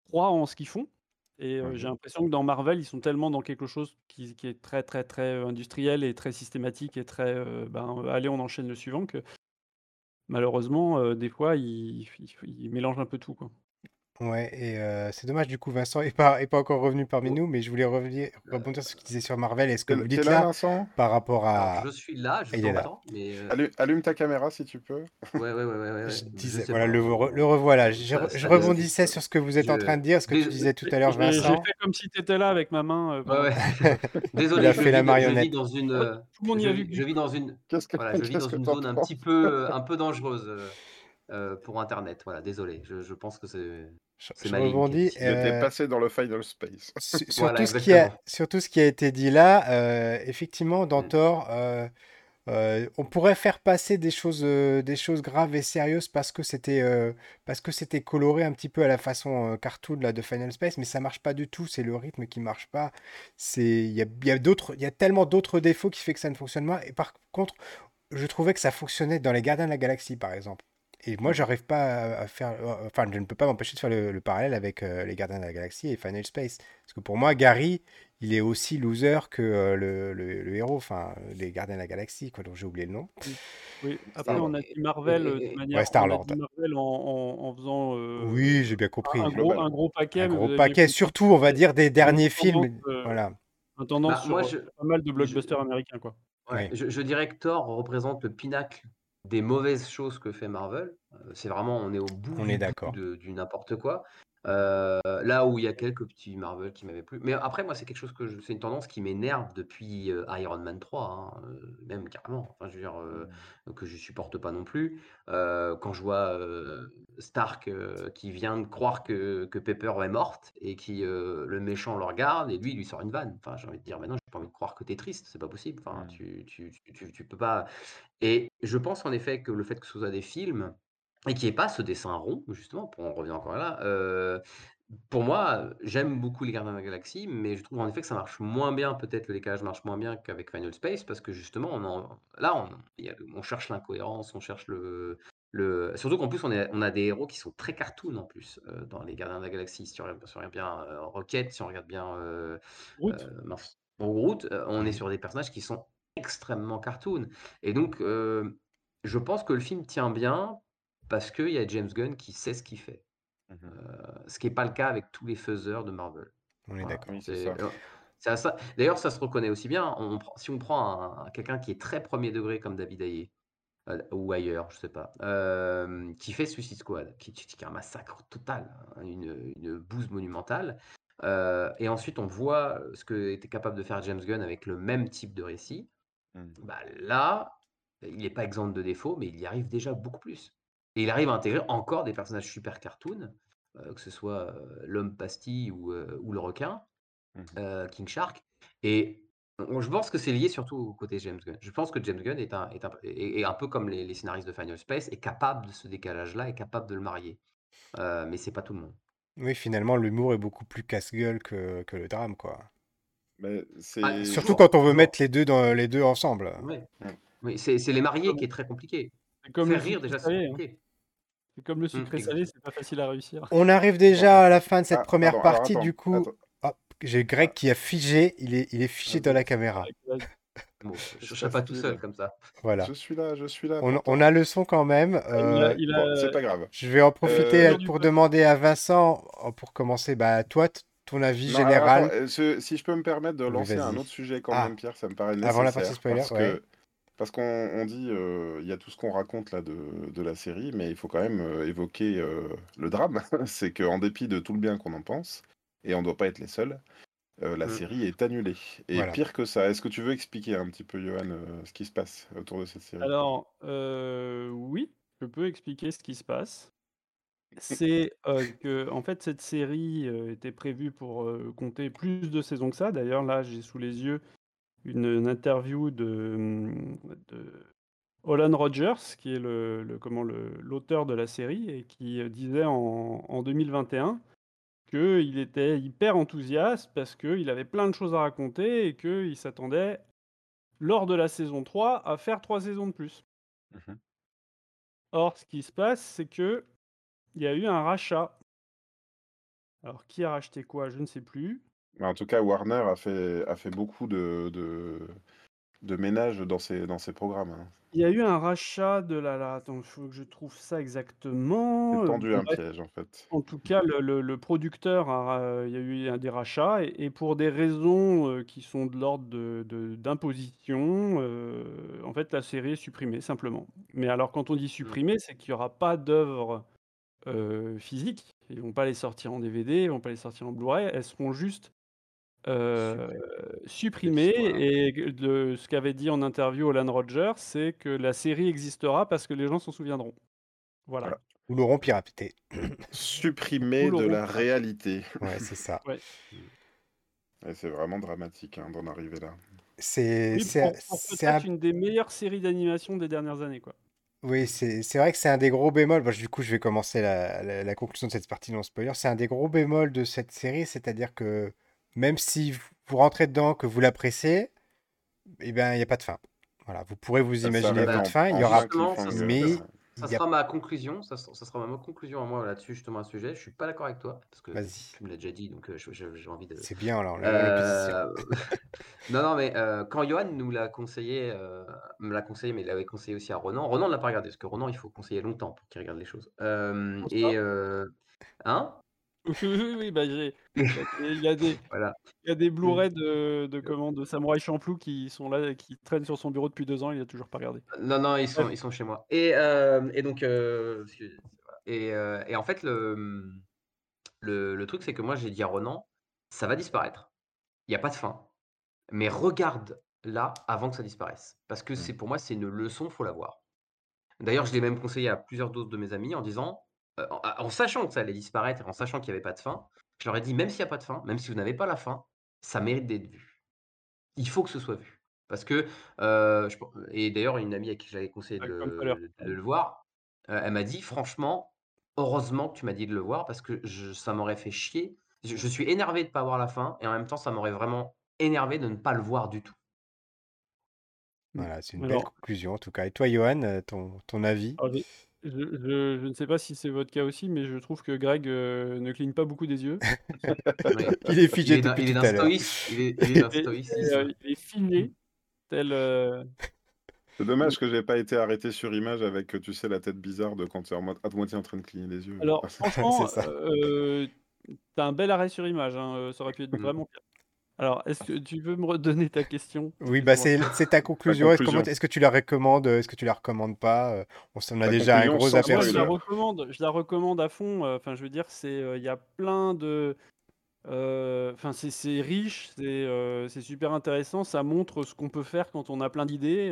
croient en ce qu'ils font. Et euh, j'ai Mhm. l'impression que dans Marvel, ils sont tellement dans quelque chose qui, qui est très, très, très industriel et très systématique et très. euh, ben, allez, on enchaîne le suivant, que malheureusement, euh, des fois, ils, ils- ils mélangent un peu tout, quoi. Ouais, et euh, c'est dommage, du coup, Vincent est pas, est pas encore revenu parmi Oh, nous, mais je voulais revenir, rebondir sur ce qu'il disait sur Marvel et ce que vous t'es dites là, là Vincent? par rapport alors, à. je suis là, je Il vous est là. entends, mais euh, allume, allume ta caméra si tu peux. ouais, ouais, ouais, ouais, ouais, Je disais, sais voilà, le, je- re- le revoilà. Je, ça, je ça rebondissais sur ce que vous êtes en train de dire, ce que tu disais tout à l'heure, J'ai j'ai Vincent. fait comme si tu étais là avec ma main. euh, Ouais, ouais. (laughs) Il Désolé, a je fait la vis, je vis marionnette. dans une, Tout euh, le monde y je a vu vis, que je vis dans une, voilà, je vis dans une zone un petit peu, (laughs) un peu dangereuse euh, pour Internet. Voilà, désolé. Je, je pense que c'est, Je, c'est je ma rebondis. ici. Il était euh, passé dans le Final Space. Su- (laughs) sur, Voilà, tout ce qui a, exactement. sur tout ce qui a été dit là, euh, effectivement, dans Mm. Thor, euh, euh, on pourrait faire passer des choses, euh, des choses graves et sérieuses parce que c'était euh, parce que c'était coloré un petit peu à la façon euh, cartoon là, de Final Space, mais ça marche pas du tout. C'est le rythme qui marche pas. C'est il y a, il y a d'autres, il y a tellement d'autres défauts qui fait que ça ne fonctionne pas. Et par contre, je trouvais que ça fonctionnait dans les Gardiens de la Galaxie, par exemple. Et moi, j'arrive pas à, faire, euh, enfin, je ne peux pas m'empêcher de faire le, le parallèle avec euh, les Gardiens de la Galaxie et Final Space. Parce que pour moi, Gary, il est aussi loser que euh, le, le- le héros, enfin, les Gardiens de la Galaxie, quoi, dont j'ai oublié le nom. Oui. Après, on a dit Marvel Et- de manière. Ouais, on a Star-Lord. dit Marvel en, en- en faisant euh, Oui, j'ai bien compris. un, gros, un gros paquet. Un gros paquet, surtout, on va dire, des derniers films. euh, Voilà. un tendance Bah, sur moi, euh, je, pas mal de je, blockbusters américains, quoi. ouais, je, je dirais que Thor représente le pinacle des mauvaises choses que fait Marvel. Euh, C'est vraiment, on est au bout On du est bout d'accord. de, du n'importe quoi. Euh, là où il y a quelques petits Marvel qui m'avaient plu. Mais après, moi, c'est quelque chose que je- c'est une tendance qui m'énerve depuis euh, Iron Man 3, hein, euh, même carrément. Enfin, je veux dire, euh, que je supporte pas non plus. Quand je vois Stark qui vient de croire que, que Pepper est morte et qui le méchant le regarde et lui, il lui sort une vanne. Enfin, j'ai envie de dire, mais non, j'ai pas envie de croire que t'es triste, c'est pas possible. Enfin, Mm. tu, tu, tu, tu, tu peux pas. Et je pense en effet que le fait que ce soit des films et n'y ait pas ce dessin rond, justement, pour en revenir encore là, euh, pour moi, j'aime beaucoup les Gardiens de la Galaxie, mais je trouve en effet que ça marche moins bien, peut-être le décalage marche moins bien qu'avec Final Space, parce que justement, on en- là, on, il y a- on cherche l'incohérence, on cherche le, le... Surtout qu'en plus, on, est- on a des héros qui sont très cartoon en plus euh, dans les Gardiens de la Galaxie. Si on regarde, si on regarde bien euh, Rocket, si on regarde bien euh, Groot, on est sur des personnages qui sont extrêmement cartoon. Et donc, je pense que le film tient bien parce qu'il y a James Gunn qui sait ce qu'il fait. Mhm. Euh, ce qui n'est pas le cas avec tous les faiseurs de Marvel. On est Voilà, d'accord. C'est ça. D'ailleurs, ça se reconnaît aussi bien. On si on prend un- quelqu'un qui est très premier degré comme David Ayer, euh, ou ailleurs, je sais pas, euh, qui fait Suicide Squad, qui, qui- qui est un massacre total, hein, une, une bouse monumentale. euh, et ensuite, on voit ce que était capable de faire James Gunn avec le même type de récit. Mm. Bah là, il n'est pas exempt de défauts, mais il y arrive déjà beaucoup plus. Et il arrive à intégrer encore des personnages super cartoon, euh, que ce soit euh, l'homme pastille ou, euh, ou le requin, euh, King Shark. Et on- je pense que c'est lié surtout au côté James Gunn. Je pense que James Gunn est un, est un, est- est un peu comme les, les scénaristes de Final Space, est capable de ce décalage-là, est capable de le marier. Euh, mais c'est pas tout le monde. Oui, finalement, l'humour est beaucoup plus casse-gueule que, que le drame, quoi. Mais c'est. Ah, Surtout toujours, quand on veut toujours. mettre les deux, dans, les deux ensemble. Oui, c'est les mariés Comme- qui est très compliqué. comme le Faire rire déjà, c'est hein. Comme le sucré exact. salé, c'est pas facile à réussir. On arrive déjà à la fin de cette Ah, première pardon, alors partie, attends, du coup. j'ai Greg qui a figé, il est, il est fiché Ah, dans la caméra. Bon, je ne pas tout seul comme ça. Voilà. Je suis là, je suis là. On, a le son quand même. Ah, euh, Bon, c'est pas grave. je vais en profiter Euh, pour demander à Vincent, euh, pour commencer, bah, toi, ton avis Non, général. attends, euh, ce- si je peux me permettre de lancer un autre sujet quand Ah, même, Pierre, ça me paraît avant la nécessaire. partie spoiler, parce ouais. que parce qu'on on dit euh, il y a tout ce qu'on raconte là de, de la série, mais il faut quand même euh, évoquer euh, le drame. (laughs) C'est qu'en dépit de tout le bien qu'on en pense, et on ne doit pas être les seuls, la Mm. série est annulée. Et Voilà. pire que ça, est-ce que tu veux expliquer un petit peu, Johan, ce qui se passe autour de cette série? Alors, oui, je peux expliquer ce qui se passe. C'est que, en fait, cette série était prévue pour compter plus de saisons que ça. D'ailleurs, là, j'ai sous les yeux une, une interview de, hum, de Olan Rogers, qui est le, le- comment le- l'auteur de la série, et qui euh, disait en, en 2021 qu'il était hyper enthousiaste parce qu'il avait plein de choses à raconter et qu'il s'attendait lors de la saison 3, à faire trois saisons de plus. Mmh Or, ce qui se passe, c'est que il y a eu un rachat. Alors, qui a racheté quoi? Je ne sais plus. En tout cas, Warner a fait a fait beaucoup de de de ménage dans ses dans ses programmes, hein. Il y a eu un rachat de la la attends, il faut que je trouve ça exactement, C'est heu, tendu un bref, piège, en fait. en tout cas, le le le producteur a il y a eu un des rachats et et pour des raisons, heu, qui sont de l'ordre de de d'imposition, heu, en fait, la série est supprimée, simplement. Mais alors, quand on dit supprimée, c'est qu'il y aura pas d'œuvres, heu, physiques. Ils vont pas les sortir en DVD, ils vont pas les sortir en Blu-ray. Elles seront juste, Supprimées. supprimées Voilà. et de ce qu'avait dit en interview Holland Rogers, c'est que la série existera parce que les gens s'en souviendront. Voilà. Voilà. Ou l'auront piraté. (coughs) Supprimé Ou de la piraté. réalité. Ouais, c'est ça. Ouais. Et c'est vraiment dramatique, hein, d'en arriver là. C'est Oui, c'est pour un pour c'est un peut-être une des meilleures séries d'animation des dernières années, quoi. oui, c'est c'est vrai que c'est un des gros bémols. Bah, du coup, je vais commencer la la la conclusion de cette partie non spoiler. C'est un des gros bémols de cette série, c'est-à-dire que même si vous rentrez dedans, que vous l'appréciez, eh ben, il y a pas de fin. Voilà, vous pourrez vous Ça imaginer votre fin, il y aura mais. Ça sera ma conclusion, ça sera ma conclusion à moi là-dessus, justement, à ce sujet. Je suis pas d'accord avec toi parce que vas-y. tu me l'as déjà dit, donc je j'ai envie de C'est bien, là, on a l'opposition. heu, (laughs) non, non, mais heu, quand Johan nous l'a conseillé, heu, me l'a conseillé, mais il l'avait conseillé aussi à Ronan. Ronan ne l'a pas regardé parce que Ronan, il faut conseiller longtemps pour qu'il regarde les choses. Et hein? (laughs) Oui, oui, oui, bah, j'ai (laughs) il y a des Voilà. il y a des Mmh. Blu-ray de de comment? De Samouraï Champloo qui sont là, qui traînent sur son bureau depuis 2 ans, il a toujours pas regardé. Non, non, ils sont ils sont chez moi et hem et donc voilà et et en fait, le, mmh, le le truc, c'est que moi, j'ai dit à Ronan: «Ça va disparaître. Il y a pas de fin, mais regarde-la avant que ça disparaisse». Parce que c'est Mmh. pour moi, c'est une leçon, faut la voir. D'ailleurs, je l'ai même conseillé à plusieurs d'autres de mes amis en disant, en en sachant que ça allait disparaître et en sachant qu'il y avait pas de fin, je leur ai dit: «Même s'il y a pas de fin, même si vous n'avez pas la fin, ça mérite d'être vu. Il faut que ce soit vu». Parce que, je pen et d'ailleurs, une amie à qui j'avais conseillé de le de Purple. le voir, heu, elle m'a dit: «Franchement, heureusement que tu m'as dit de le voir parce que je ça m'aurait fait chier. Je je suis énervé de pas avoir la fin et en même temps, ça m'aurait vraiment énervé de ne pas le voir du tout». Voilà, c'est une belle conclusion, en tout cas. Et toi, Johan, ton avis? Je je je ne sais pas si c'est votre cas aussi, mais je trouve que Greg, heu, ne cligne pas beaucoup des yeux. (laughs) Il est Il figé est depuis il est tout d'un à l'heure. stoïsme, il est il est d'un (laughs) stoïcisme. il est figé, tel, heu C'est dommage que j'ai pas été arrêté sur image avec, tu sais, la tête bizarre de quand tu es en mode à moitié en train de cligner des yeux. Alors (laughs) franchement, C'est ça. heu, tu as un bel arrêt sur image, hein, ça aurait pu être Mmh. vraiment pire. Alors, est-ce que tu veux me redonner ta question? Oui, bah, c'est c'est ta conclusion. Est-ce comment conclusion. est-ce que tu la recommandes, heu, est-ce que tu la recommandes pas? Heu, on s'en a Ta déjà un gros Moi, je aperçu. la recommande je la recommande à fond, heu, enfin, je veux dire, c'est, il y a plein de, enfin, c'est c'est riche, c'est, super intéressant. Ça montre ce qu'on peut faire quand on a plein d'idées,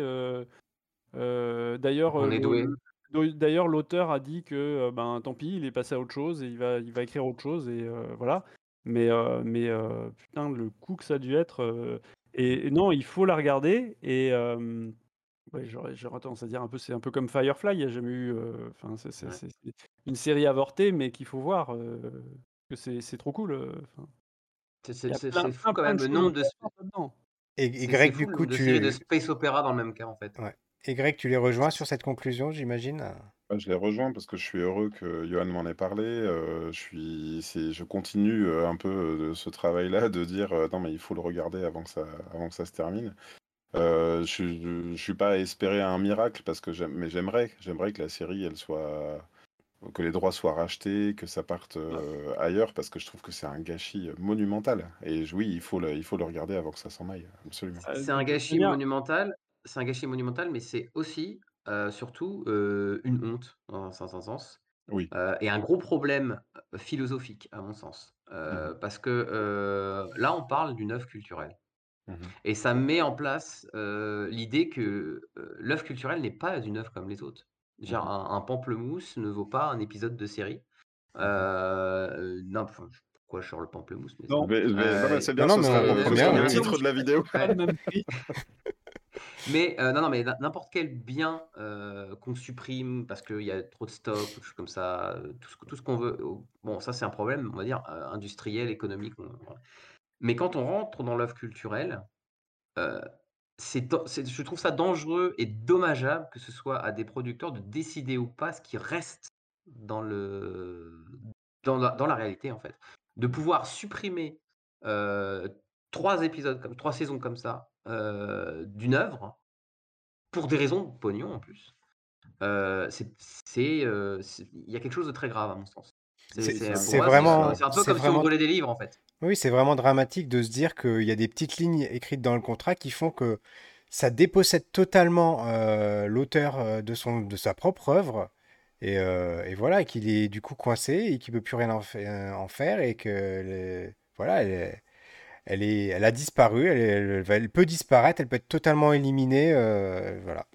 d'ailleurs, On est doué. d'ailleurs, l'auteur a dit que, ben, tant pis, il est passé à autre chose et il va il va écrire autre chose et voilà. Mais heu mais heu, putain, le coup que ça a dû être, heu et et non, il faut la regarder et ouais, j'aurais j'aurais tendance à dire un peu c'est un peu comme Firefly, il y a jamais eu, enfin, c'est c'est Ouais. c'est c'est une série avortée, mais qu'il faut voir, que c'est c'est trop cool, C'est fou quand même le nombre de. Et et Greg, fou du le coup, de séries de tu space opéra dans le même cas, en fait. ouais. Et Greg, tu les rejoins sur cette conclusion, j'imagine? Ouais, je les rejoins parce que je suis heureux que Johan m'en ait parlé, je suis c'est je continue, un peu, heu, ce travail-là de dire, heu: «Non mais il faut le regarder avant que ça avant que ça se termine». Je suis je je suis pas à espérer un miracle parce que j'aime mais j'aimerais j'aimerais que la série elle soit que les droits soient rachetés, que ça parte, ailleurs parce que je trouve que c'est un gâchis, monumental et oui, il faut le il faut le regarder avant que ça s'en aille, absolument. C'est de un gâchis monumental c'est un gâchis monumental, mais c'est aussi, surtout, une honte dans un certain sens, Oui. et un gros problème, philosophique à mon sens. Mmh parce que, là, on parle d'une œuvre culturelle Mmh mh. et ça met en place, l'idée que, l'œuvre culturelle n'est pas une œuvre comme les autres. Mmh mh. un un pamplemousse ne vaut pas un épisode de série. Non, pourquoi je sors le pamplemousse? Mais Non. non mais c'est bien, non, ce mais sera on le oui. titre de la vidéo. Pas le ouais. même prix. Mais heu, non, non, mais n'im n'importe quel bien, heu, qu'on supprime parce qu'il y a trop de stock comme ça, heu, tout ce qu'on veut, bon, ça, c'est un problème, on va dire, industriel, économique. Mais quand on rentre dans l'œuvre culturelle, heu, je trouve ça dangereux et dommageable que ce soit à des producteurs de décider ou pas ce qui reste dans le dans la dans la réalité, en fait. De pouvoir supprimer, 3 épisodes comme 3 saisons comme ça, d'une œuvre, pour des raisons de pognon en plus. C'est il y a quelque chose de très grave à mon sens. C'est vraiment c'est un peu comme si on volait des livres, en fait. oui, c'est vraiment dramatique de se dire qu'il y a des petites lignes écrites dans le contrat qui font que ça dépossède totalement euh, l'auteur de son de sa propre œuvre et, et voilà, qu'il est du coup coincé et qu'il peut plus rien en, fa- en faire et que les- voilà, elle est elle a disparu, elle, elle va- elle peut disparaître, elle peut être totalement éliminée, euh, voilà.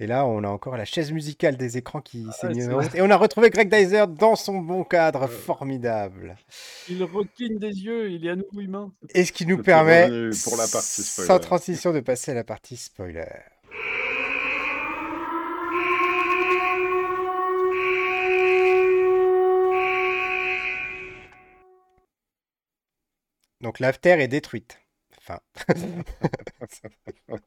Et là, on a encore la chaise musicale des écrans qui s'est Ah, route. Et on a retrouvé Greg Dyser dans son bon cadre, Euh. formidable. Il recligne des yeux, il est à nouveau humain. Et ce qui nous permet, pour la partie sans transition, de passer à la partie spoiler. Donc la Terre est détruite. Enfin. (laughs)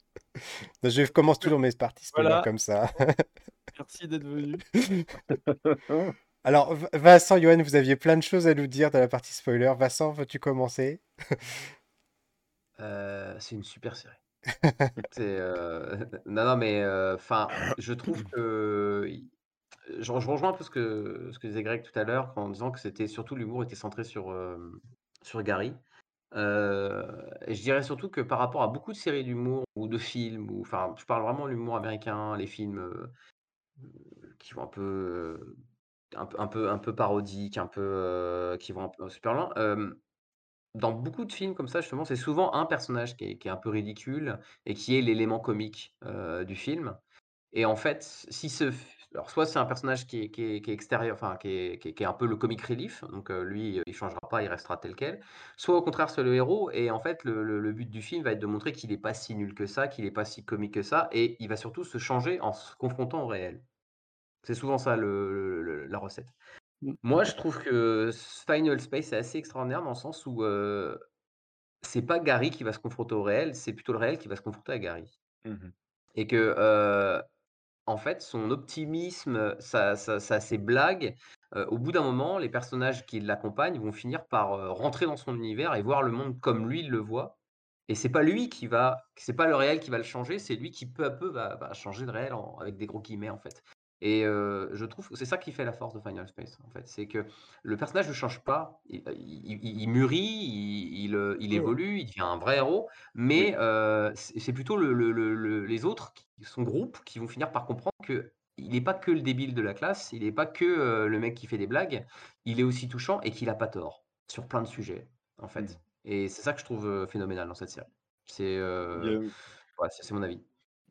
Je commence toujours mes parties Voilà. comme ça. (laughs) Merci d'être venu. (laughs) Alors, Vincent, Johan, vous aviez plein de choses à nous dire dans la partie spoiler. Vincent, veux-tu commencer? Heu, c'est une super série. Heu, non, non, mais, enfin, je trouve que je je rejoins un peu ce que ce que disait Greg tout à l'heure en disant que c'était surtout l'humour était centré sur Gary. Je dirais surtout que par rapport à beaucoup de séries d'humour ou de films ou enfin, je parle vraiment de l'humour américain, les films, qui vont un peu, un peu un peu parodiques, un peu, qui vont un peu super loin. Dans beaucoup de films comme ça, justement, c'est souvent un personnage qui est qui est un peu ridicule et qui est l'élément comique, du film et en fait, si ce alors soit c'est un personnage qui est qui est qui est extérieur, enfin qui est qui un peu le comic relief, donc lui, il changera pas, il restera tel quel. Soit au contraire, c'est le héros et en fait, le le le but du film va être de montrer qu'il est pas si nul que ça, qu'il est pas si comique que ça et il va surtout se changer en se confrontant au réel. C'est souvent ça le la recette. Mmh. Moi, je trouve que Final Space est assez extraordinaire dans le sens où, c'est pas Gary qui va se confronter au réel, c'est plutôt le réel qui va se confronter à Gary Mmh et que, en fait, son optimisme, sa ses blagues, au bout d'un moment, les personnages qui l'accompagnent vont finir par, rentrer dans son univers et voir le monde comme lui, le voit. Et c'est pas lui qui va c'est pas le réel qui va le changer, c'est lui qui peu à peu va changer le réel avec des gros guillemets, en fait et je trouve que c'est ça qui fait la force de Final Space, en fait. C'est que le personnage ne change pas, il il il il mûrit, il il, il évolue, il devient un vrai héros mais c'est plutôt le le le le les autres son groupe qui vont finir par comprendre qu'il est pas que le débile de la classe, il est pas que, le mec qui fait des blagues, il est aussi touchant et qu'il a pas tort, sur plein de sujets, en Mmh. fait et c'est ça que je trouve, phénoménal dans cette série. C'est, Il ouais, mon avis.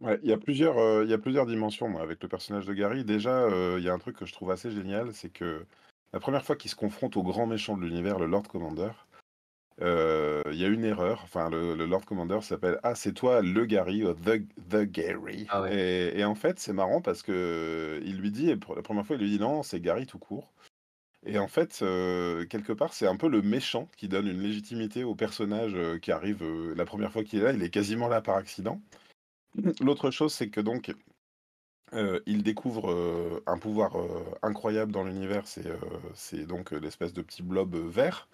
Ouais, il y a plusieurs, heu, il y a plusieurs dimensions, moi, avec le personnage de Gary. Déjà, heu, il y a un truc que je trouve assez génial, c'est que la première fois qu'il se confronte au grand méchant de l'univers, le Lord Commander, heu, il y a une erreur. Enfin, le le Lord Commander s'appelle: «Ah, c'est toi le Gary, heu, the the Gary» Ah ouais. et et en fait, c'est marrant parce qu'il lui dit pour la première fois, il lui dit: «Non, c'est Gary tout court» et en fait, quelque part, c'est un peu le méchant qui donne une légitimité au personnage, qui arrive, la première fois qu'il est là, il est quasiment là par accident. L'autre chose, c'est que donc, heu, il découvre, heu, un pouvoir, heu, incroyable dans l'univers, c'est, donc, l'espèce de petit blob, vert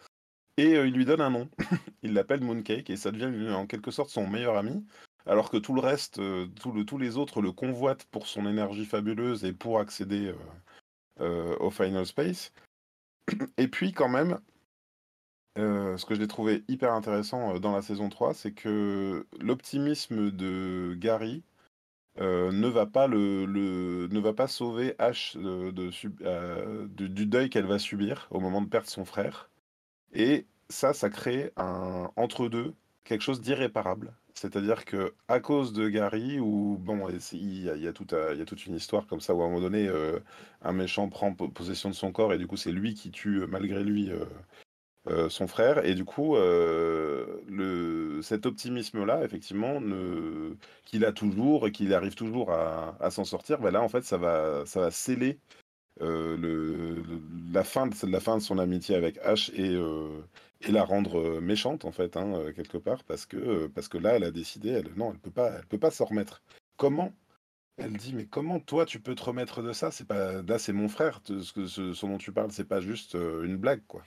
et il lui donne un nom. (laughs) Il l'appelle Mooncake et ça devient en quelque sorte son meilleur ami, alors que tout le reste, tous les autres le convoitent pour son énergie fabuleuse et pour accéder, au Final Space et puis quand même heu, ce que j'ai trouvé hyper intéressant, heu, dans la saison 3, c'est que l'optimisme de Gary, heu, ne va pas le ne va pas sauver Ash, du deuil qu'elle va subir au moment de perdre son frère et ça, ça crée entre-deux, quelque chose d'irréparable. C'est-à-dire qu'à cause de Gary ou bon il y a il y a à toute une histoire comme ça où à un moment donné, un méchant prend po possession de son corps et du coup, c'est lui qui tue, malgré lui, heu, son frère. Et du coup, heu, le cet optimisme-là, effectivement, qu'il a toujours et qu'il arrive toujours à s'en sortir, bah, là, en fait, ça va ça va sceller, euh, la, fin de, la fin de son amitié avec Ash et, euh, la rendre euh, méchante en fait hein, quelque part parce que parce que là elle a décidé non elle peut pas elle peut pas s'en remettre. Comment elle dit mais comment toi tu peux te remettre de ça? C'est pas là c'est mon frère ce, dont tu parles c'est pas juste une blague quoi.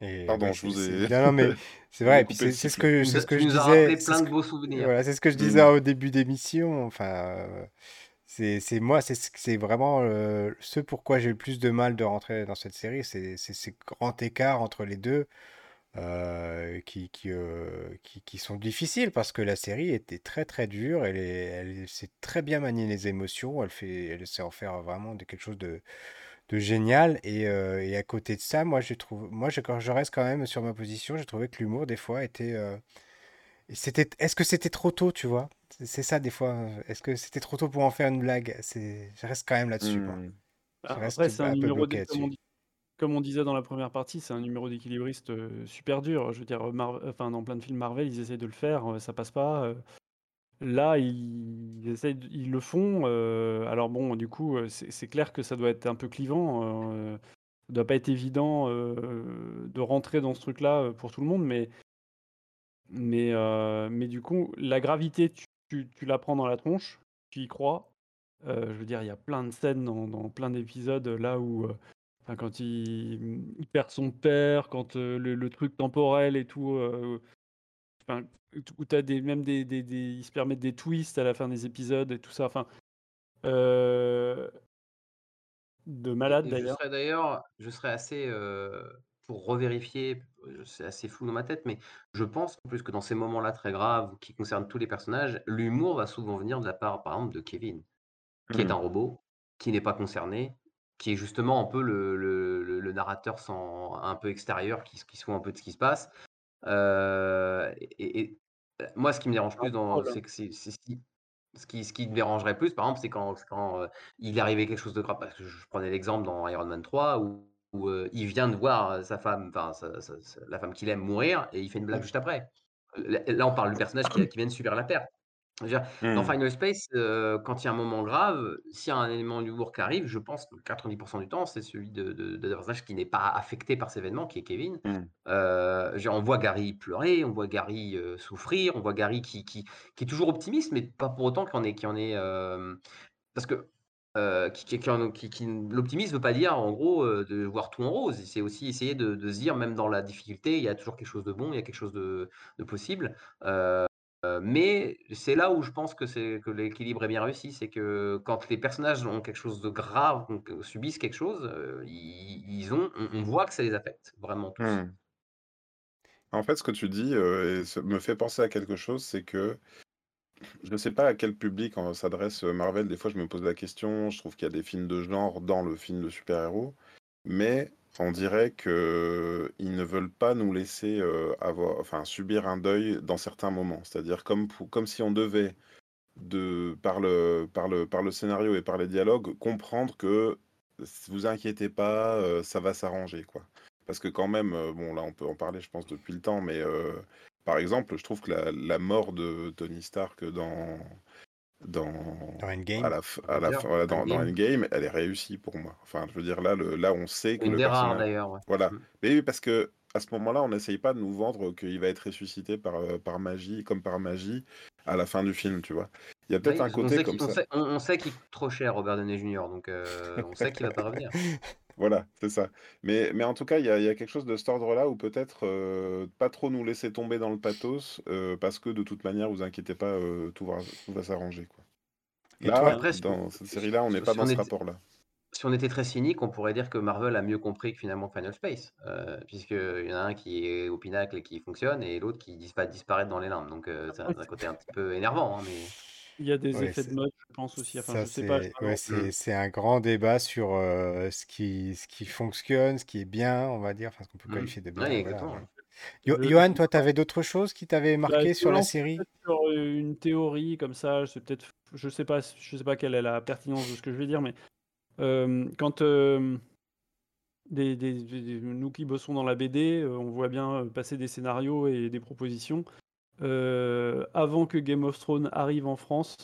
Et Pardon, je vous ai. Non, non, mais (laughs) c'est vrai. puis c'est ce que, c'est ce que je disais. plein de beaux souvenirs. Voilà, c'est ce que je disais mmh. au début d'émission. Enfin, c'est moi, c'est vraiment euh, ce pourquoi j'ai le plus de mal de rentrer dans cette série, c'est ces grands écarts entre les deux euh, qui, qui, euh, qui, qui sont difficiles parce que la série était très très dure, elle, elle sait très bien manier les émotions, elle, fait, elle sait en faire vraiment de, quelque chose de, de génial et, et à côté de ça, moi, je trouve, moi je, quand je reste quand même sur ma position, j'ai trouvé que l'humour des fois était... c'était, est-ce que c'était trop tôt, tu vois? C'est ça des fois. Est-ce que c'était trop tôt pour en faire une blague? C'est, je reste quand même là-dessus. Mmh. Après, c'est un, numéro comme, on, disait dans la première partie, c'est un numéro d'équilibriste super dur. Je veux dire, enfin, dans plein de films Marvel, ils essayent de le faire, ça passe pas. Là, ils, le font. alors bon, du coup, c'est clair que ça doit être un peu clivant. ça doit pas être évident de rentrer dans ce truc-là pour tout le monde, mais mais, mais du coup, la gravité, tu, la prends dans la tronche, tu y crois. Euh, je veux dire, il y a plein de scènes dans, plein d'épisodes là où, euh, quand il, perd son père, quand euh, le, truc temporel et tout, où tu as des, même des, des, ils se permettent des twists à la fin des épisodes et tout ça. Enfin, de malade d'ailleurs. Je serais d'ailleurs, je serais assez pour revérifier, c'est assez flou dans ma tête, mais je pense en plus que dans ces moments-là très graves qui concernent tous les personnages, l'humour va souvent venir de la part, par exemple, de Kevin, qui est mmh. un robot, qui n'est pas concerné, qui est justement un peu le, le, narrateur sans, un peu extérieur, qui, qui se fout un peu de ce qui se passe. Et, moi, ce qui me dérange plus, dans, c'est que c'est, ce qui, ce qui me dérangerait plus, par exemple, c'est quand, quand il arrivé quelque chose de grave. Parce que je prenais l'exemple dans Iron Man 3 où où il vient de voir sa femme, enfin la femme qu'il aime mourir et il fait une blague juste après. Là, on parle du personnage qui, vient de subir la perte. Dans mmh. Final Space, quand il y a un moment grave, s'il y a un élément d'humour qui arrive, je pense que 90% du temps, c'est celui de, de, personnage qui n'est pas affecté par cet événement, qui est Kevin. Mmh. on voit Gary pleurer, on voit Gary souffrir, on voit Gary qui, qui, qui, est toujours optimiste, mais pas pour autant qu'il en est. Qu en est parce que euh, qui, l'optimisme ne veut pas dire en gros euh, de voir tout en rose. C'est aussi essayer de, se dire même dans la difficulté, il y a toujours quelque chose de bon, il y a quelque chose de, possible. Euh, mais c'est là où je pense que l'équilibre est bien réussi, c'est que quand les personnages ont quelque chose de grave, subissent quelque chose, ils, ont, on, voit que ça les affecte vraiment tous. Mmh. En fait, ce que tu dis me fait penser à quelque chose, c'est que je ne sais pas à quel public s'adresse Marvel. Des fois, je me pose la question. Je trouve qu'il y a des films de genre dans le film de super-héros, mais on dirait qu'ils ne veulent pas nous laisser avoir, enfin, subir un deuil dans certains moments. C'est-à-dire comme, comme si on devait, de, par, le, par, le, par le scénario et par les dialogues, comprendre que vous inquiétez pas, ça va s'arranger, quoi. Parce que quand même, bon, là, on peut en parler, je pense, depuis le temps, mais par exemple, je trouve que la, mort de Tony Stark dans dans, Endgame, à la, à la, dans, Endgame, elle est réussie pour moi. Enfin, je veux dire là, le, là, on sait que Une le personnage... d'ailleurs. Voilà. Mm. Mais oui, parce que à ce moment-là, on n'essaye pas de nous vendre qu'il va être ressuscité par, euh, par magie, comme par magie, à la fin du film, tu vois. Il y a peut-être un côté comme ça. on, sait qu'il coûte trop cher, Robert Downey Jr., donc euh, on sait qu'il va pas revenir. (laughs) Voilà, c'est ça. Mais, mais en tout cas, il y a, quelque chose de cet ordre-là où peut-être euh, pas trop nous laisser tomber dans le pathos, euh, parce que de toute manière, vous inquiétez pas, euh, tout va, va s'arranger. Quoi. Là, dans cette série-là, on n'est pas dans ce rapport-là. Si on était très cynique, on pourrait dire que Marvel a mieux compris que finalement Final Space, puisqu'il y en a un qui est au pinacle et qui fonctionne, et l'autre qui va disparaître dans les limbes. Donc c'est un, côté un petit peu énervant. Hein, mais... Il y a des effets de mode, je pense aussi. Enfin, je sais pas. c'est un grand débat sur ce, qui, ce qui fonctionne, ce qui est bien, on va dire, enfin, ce qu'on peut mmh. qualifier de bien. Johan, toi, tu avais d'autres choses qui t'avaient bah, marqué sur la série? Sur une théorie comme ça, je sais peut-être, je sais pas, je sais pas quelle est la pertinence de ce que je vais dire, mais quand des, des, nous qui bossons dans la BD, on voit bien passer des scénarios et des propositions. Euh, avant que Game of Thrones arrive en France,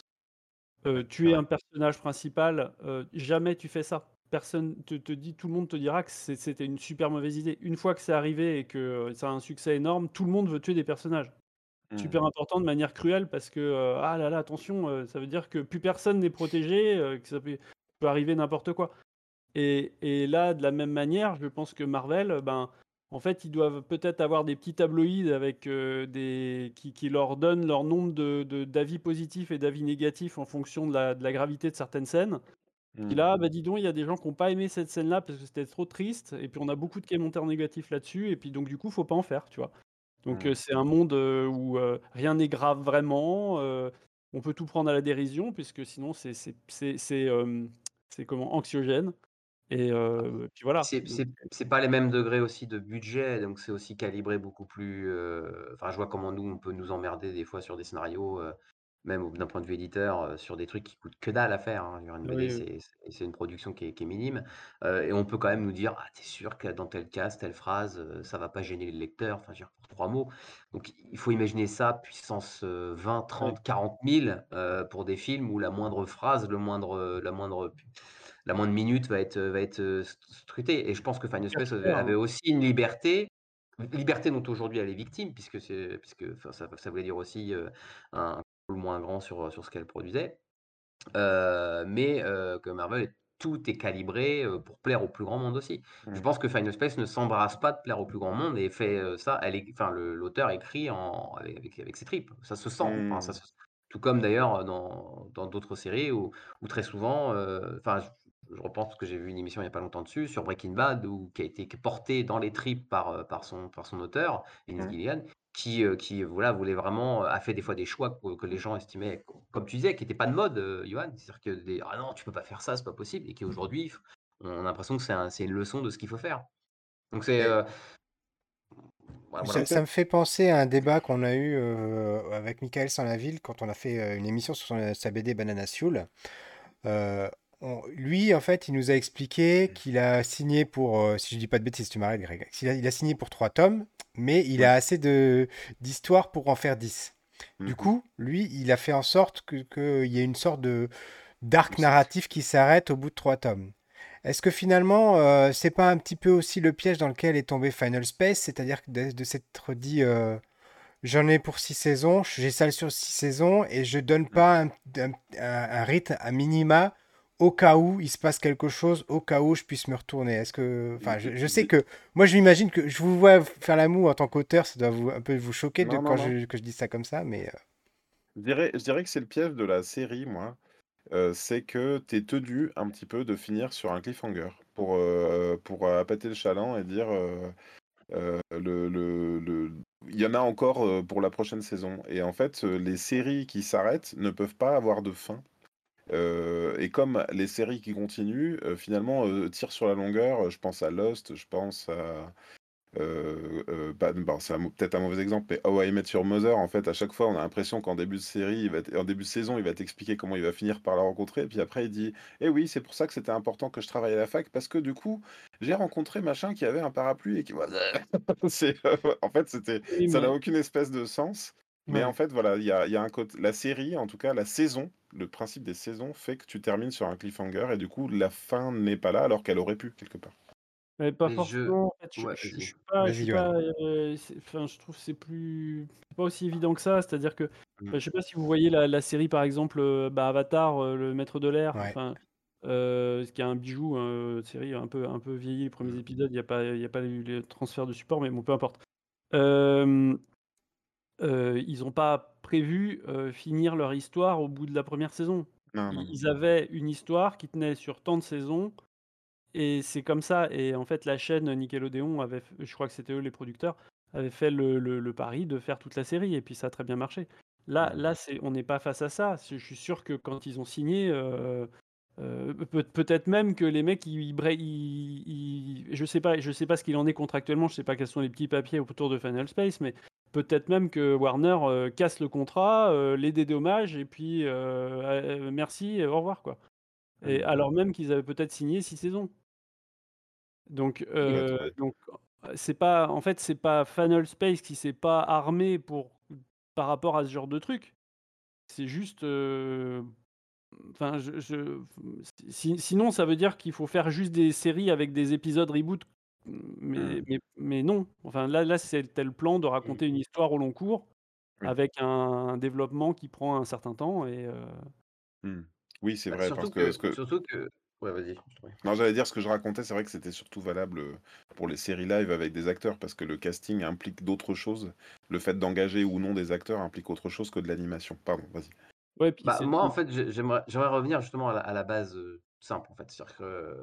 tuer un personnage principal, jamais tu fais ça. Personne te, te dit, tout le monde te dira que c'était une super mauvaise idée. Une fois que c'est arrivé et que ça a un succès énorme, tout le monde veut tuer des personnages. Super mmh. important de manière cruelle parce que, ah là là, attention, ça veut dire que plus personne n'est protégé, que ça peut, arriver n'importe quoi. Et, et, là, de la même manière, je pense que Marvel, ben, en fait, ils doivent peut-être avoir des petits tabloïds avec des qui, qui, leur donnent leur nombre de, d'avis positifs et d'avis négatifs en fonction de la, de la, gravité de certaines scènes. Et là, mmh. bah dis donc, il y a des gens qui n'ont pas aimé cette scène-là parce que c'était trop triste. Et puis on a beaucoup de commentaires négatifs là-dessus. Et puis donc du coup, faut pas en faire, tu vois. Donc mmh. c'est un monde où rien n'est grave vraiment. on peut tout prendre à la dérision puisque sinon c'est c'est c'est c'est comment anxiogène. Et ah. puis voilà. C'est pas les mêmes degrés aussi de budget, donc c'est aussi calibré beaucoup plus. Enfin, je vois comment nous, on peut nous emmerder des fois sur des scénarios, même d'un point de vue éditeur, sur des trucs qui coûtent que dalle à faire. Hein. Une BD, c'est une production qui est, minime. et on peut quand même nous dire Ah, t'es sûr que dans tel cas, telle phrase, ça va pas gêner le lecteur? Enfin, je pour trois mots. Donc, il faut imaginer ça, puissance 20, 30, 40 000 pour des films où la moindre phrase, le moindre, la moindre la moindre minute va être, va être scrutée. Et je pense que Final Space avait aussi une liberté, liberté dont aujourd'hui elle est victime, puisque, puisque ça, ça, voulait dire aussi un peu moins grand sur, sur ce qu'elle produisait. mais que Marvel, tout est calibré pour plaire au plus grand monde aussi. Je mmh. pense que Final Space ne s'embrasse pas de plaire au plus grand monde et fait ça. Elle est, enfin, l'auteur écrit en, avec, avec, ses tripes. Ça se sent. ça mmh. tout comme d'ailleurs dans d'autres séries où, où, très souvent, enfin, je repense que j'ai vu une émission il n'y a pas longtemps dessus sur Breaking Bad ou qui a été portée dans les tripes par, euh, par, son, par son auteur, Vince mmh. Gilligan, qui, euh, qui voilà, voulait vraiment, a fait des fois des choix que, les gens estimaient, comme tu disais, qui n'étaient pas de mode, euh, Johan. C'est-à-dire que des, ah non, tu peux pas faire ça, c'est pas possible, et qui aujourd'hui, on a l'impression que c'est une leçon de ce qu'il faut faire. Donc c'est. Ça, me fait penser à un débat qu'on a eu avec Michael Saint-Laville quand on a fait une émission sur sa BD Banana Lui, en fait, il nous a expliqué qu'il a signé pour, euh, si je dis pas de bêtises, tu m'arrêtes, Greg, il a, il a, signé pour trois tomes, mais il a assez de d'histoire pour en faire 10. Du mhm. coup, lui, il a fait en sorte qu'il que y ait une sorte de d'arc narratif qui s'arrête au bout de trois tomes. Est-ce que finalement, euh, c'est pas un petit peu aussi le piège dans lequel est tombé Final Space, c'est-à-dire de, de s'être dit, euh, j'en ai pour six saisons, j'ai ça sur six saisons et je donne pas un, un, un rythme à minima au cas où il se passe quelque chose, au cas où je puisse me retourner. Est-ce que, enfin, je, sais que moi, je m'imagine que je vous vois faire l'amour en tant qu'auteur, ça doit vous, un peu vous choquer de, quand Je, que je dis ça comme ça, mais. Euh. Je, dirais, je dirais que c'est le piège de la série, moi. Euh, c'est que tu es tenu un petit peu de finir sur un cliffhanger pour, euh, pour appâter le chaland et dire le, le, il y en a encore pour la prochaine saison. Et en fait, les séries qui s'arrêtent ne peuvent pas avoir de fin euh, et comme les séries qui continuent, euh, finalement, euh, tirent sur la longueur, je pense à Lost, je pense à. Bah, c'est peut-être un mauvais exemple, mais How I Met Your Mother, en fait, à chaque fois, on a l'impression qu'en début de série, il va en début de saison, il va t'expliquer comment il va finir par la rencontrer, et puis après, il dit Eh oui, c'est pour ça que c'était important que je travaille à la fac, parce que du coup, j'ai rencontré machin qui avait un parapluie et qui. (laughs) en fait, c'était, ça n'a aucune espèce de sens. Mais en fait, voilà, il y a, y a un côté, la série, en tout cas, la saison, le principe des saisons fait que tu termines sur un cliffhanger et du coup, la fin n'est pas là alors qu'elle aurait pu quelque part. Mais pas forcément. je, suis pas, euh, enfin, je trouve que c'est plus, pas aussi évident que ça. C'est-à-dire que, mmh. je sais pas si vous voyez la, série par exemple, euh, bah, Avatar, euh, le Maître de l'air, enfin, ce qui est un bijou, une série un peu, un peu vieillie les premiers mmh. épisodes. Il n'y a pas, il y a pas eu les transferts de support, mais bon, peu importe ils n'ont pas prévu, finir leur histoire au bout de la première saison. Ils avaient une histoire qui tenait sur tant de saisons et c'est comme ça et en fait la chaîne Nickelodeon avait je crois que c'était eux les producteurs, avaient fait le le pari de faire toute la série et puis ça a très bien marché. Là là c'est on n'est pas face à ça. Je suis sûr que quand ils ont signé, peut-être même que les mecs ils je sais pas je sais pas ce qu'il en est contractuellement, je sais pas quels sont les petits papiers autour de Final Space mais peut-être même que Warner euh, casse le contrat, euh, les dédommage et puis euh, merci, au revoir quoi. Et alors même qu'ils avaient peut-être signé six saisons. Donc, donc c'est pas, en fait, c'est pas Final Space qui s'est pas armé pour par rapport à ce genre de truc. C'est juste enfin, je, je- si- sinon, ça veut dire qu'il faut faire juste des séries avec des épisodes reboot. Mais, Mm. mais, mais non. Enfin, là, là c'était le plan de raconter une histoire au long cours Oui. avec un, développement qui prend un certain temps. Et, euh, Hmm. Oui, c'est Bah, vrai, parce surtout que, que, ce que... surtout que, ouais, vas-y. Non, j'allais dire ce que je racontais, c'est vrai que c'était surtout valable euh, pour les séries live avec des acteurs, parce que le casting implique d'autres choses. Le fait d'engager ou non des acteurs implique autre chose que de l'animation. Pardon, vas-y. ouais, Bah, moi, en fait, j'ai- j'aimerais, revenir justement à la, à la base euh, simple, en fait. C'est-à-dire que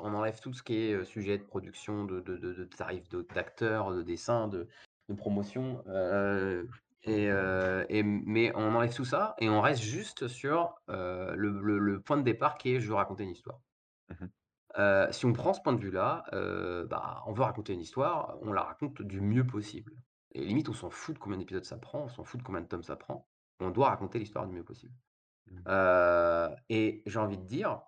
on enlève tout ce qui est sujet de production, de, de, de, de tarifs d'acteurs, de dessins, de, promotion. euh, et, euh, et, mais on enlève tout ça et on reste juste sur euh, le, le- le point de départ qui est je veux raconter une histoire. Euh, si on prend ce point de vue-là, bah, on veut raconter une histoire, on la raconte du mieux possible. Et limite, on s'en fout de combien d'épisodes ça prend, on s'en fout de combien de tomes ça prend. On doit raconter l'histoire du mieux possible. Euh, et j'ai envie de dire,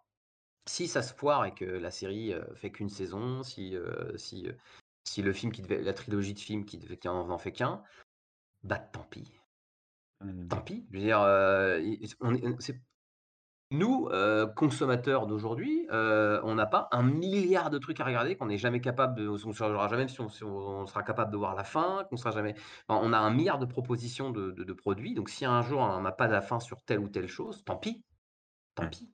si ça se foire et que la série fait qu'une saison, si, si, si le film qui devait, la trilogie de films qui, devait, qui en, en fait qu'un, bah tant pis. Tant pis. Je veux dire, il- on est- on- c'est- nous, euh, consommateurs d'aujourd'hui, euh, on n'a pas un milliard de trucs à regarder qu'on n'est jamais capable de, on ne saura jamais si on, si on- on sera capable de voir la fin, qu'on sera jamais. Enfin, on a un milliard de propositions de, de- de produits. Donc, si un jour on n'a pas la fin sur telle ou telle chose, tant pis, tant pis.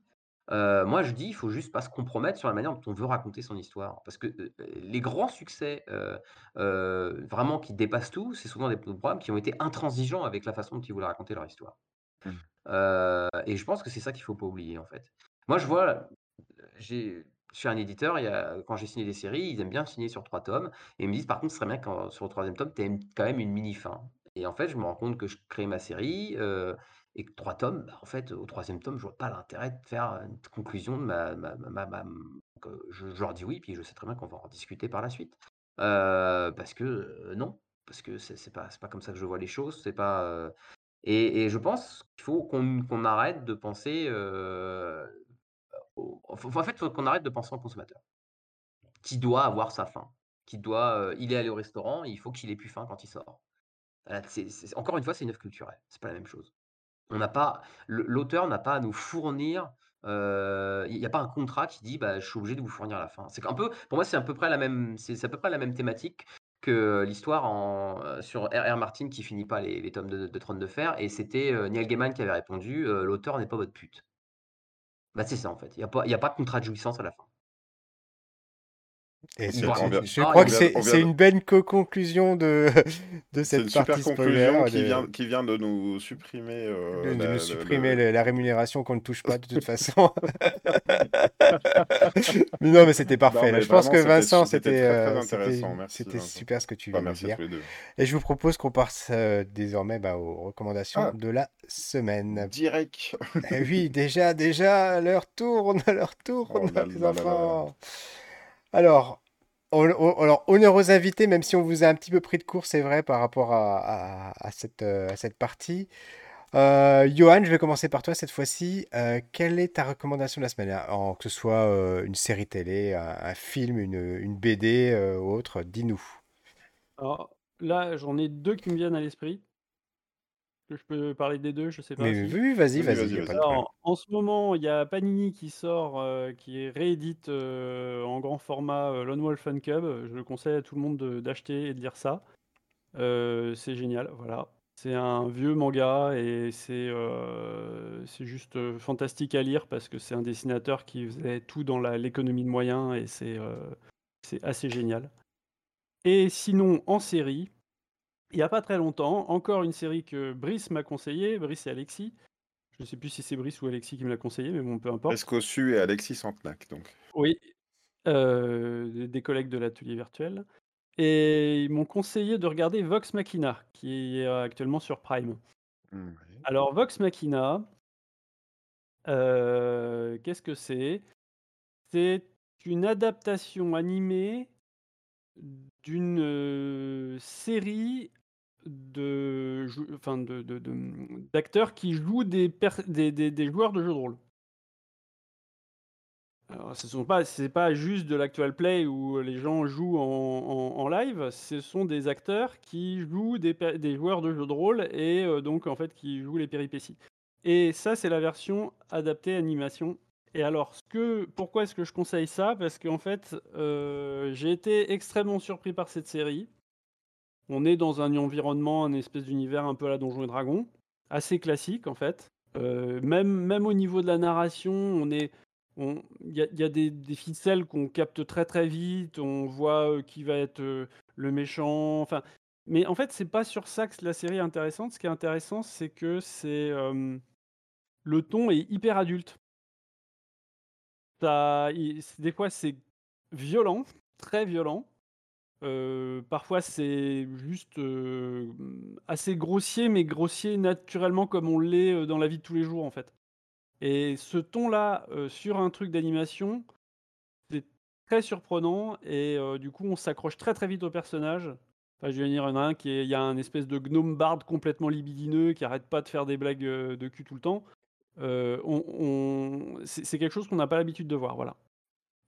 Euh, moi, je dis, il faut juste pas se compromettre sur la manière dont on veut raconter son histoire. Parce que euh, les grands succès, euh, vraiment qui dépassent tout, c'est souvent des programmes qui ont été intransigeants avec la façon dont ils voulaient raconter leur histoire. Mm. Euh, et je pense que c'est ça qu'il faut pas oublier, en fait. Moi, je vois, j'ai, je suis un éditeur, il y a, quand j'ai signé des séries, ils aiment bien signer sur trois tomes. Et ils me disent, par contre, ce serait bien quand sur le troisième tome, tu aies quand même une mini-fin. Et en fait, je me rends compte que je crée ma série euh, et que trois tomes, bah, en fait, au troisième tome, je vois pas l'intérêt de faire une conclusion de ma. je, leur dis oui, puis je sais très bien qu'on va en discuter par la suite. Parce que non, parce que c'est c'est pas, pas comme ça que je vois les choses. C'est pas. et, je pense qu'il faut qu'on qu'on arrête de penser. au- en fait, il faut qu'on arrête de penser en consommateur qui doit avoir sa faim, qui doit, il est allé au restaurant, il faut qu'il ait plus faim quand il sort. Encore une fois, c'est une œuvre culturelle, c'est pas la même chose. L'auteur n'a pas à nous fournir, euh, il n'y a pas un contrat qui dit, bah, je suis obligé de vous fournir la fin. C'est un peu, pour moi, c'est à peu près la même, c'est à peu près la même thématique que l'histoire euh, sur R.R. Martin qui finit pas les, les tomes de, de Trône de Fer, et c'était euh, Neil Gaiman qui avait répondu, l'auteur n'est pas votre pute. Bah, c'est ça en fait, il n'y a pas de contrat de jouissance à la fin. Et je crois que c'est une belle co-conclusion de, (laughs) de C'est une cette super partie conclusion qui de- vient, qui vient de nous supprimer euh, de, de la, nous le- supprimer le- le- la rémunération qu'on ne touche pas de toute façon. (laughs) mais non, mais c'était parfait. Non, là. mais Je pense que Vincent, c'était super ce que tu Bah, viens de dire. Et je vous propose qu'on passe euh, désormais bah, aux recommandations Ah. de la semaine. Direct. Eh oui, déjà, déjà, l'heure tourne, (laughs) l'heure tourne, Oh là les là là là enfants. Alors, on- alors, honneur aux invités, même si on vous a un petit peu pris de court, c'est vrai, par rapport à, euh, cette partie. Euh, Johan, je vais commencer par toi cette fois-ci. Euh, quelle est ta recommandation de la semaine? Que ce soit une série télé, un, film, une, une BD ou autre, dis-nous. Alors là, j'en ai deux qui me viennent à l'esprit. Que je peux parler des deux, je sais pas Mais si. oui, vas-y, Vas-y. Alors, en ce moment, il y a Panini qui sort, euh, qui réédite euh, en grand format euh, Lone Wolf and Cub. Je conseille à tout le monde de- d'acheter et de lire ça. Euh, c'est génial, voilà. C'est un vieux manga et c'est euh, c'est juste euh, fantastique à lire parce que c'est un dessinateur qui faisait tout dans la- l'économie de moyens et c'est euh, c'est assez génial. Et sinon, en série, il n'y a pas très longtemps, encore une série que Brice m'a conseillé, Brice et Alexis. Je ne sais plus si c'est Brice ou Alexis qui me l'a conseillé, mais bon, peu importe. Escossu et Alexis Santenac. Donc. Oui, euh, des- collègues de l'atelier virtuel. Et ils m'ont conseillé de regarder Vox Machina, qui est actuellement sur Prime. Alors, Vox Machina, euh, qu'est-ce que c'est? C'est une adaptation animée d'une euh, série de, enfin de, d'acteurs qui jouent des, des, des- des joueurs de jeux de rôle. Ce sont pas, c'est pas juste de l'actual play où les gens jouent en, en- live. Ce sont des acteurs qui jouent des, des joueurs de jeux de rôle et euh, donc en fait qui jouent les péripéties. Et ça, c'est la version adaptée animation. Et alors, ce que, pourquoi est-ce que je conseille ça? Parce qu'en fait, euh, j'ai été extrêmement surpris par cette série. On est dans un environnement, un espèce d'univers un peu à la Donjon et Dragon, assez classique en fait. Euh, même, même au niveau de la narration, on est, il y a, des, ficelles qu'on capte très très vite. On voit euh, qui va être euh, le méchant. Enfin, mais en fait, c'est pas sur ça que la série est intéressante. Ce qui est intéressant, c'est que c'est le ton est hyper adulte. Ça, des fois, c'est violent, très violent. Euh, parfois, c'est juste euh, assez grossier, mais grossier naturellement comme on l'est euh, dans la vie de tous les jours, en fait. Et ce ton-là, sur un truc d'animation, c'est très surprenant et du coup, on s'accroche très très vite au personnage. Enfin, je veux dire, il y en a un qui est, il y a un espèce de gnome barde complètement libidineux qui arrête pas de faire des blagues de cul tout le temps. C'est quelque chose qu'on n'a pas l'habitude de voir, voilà.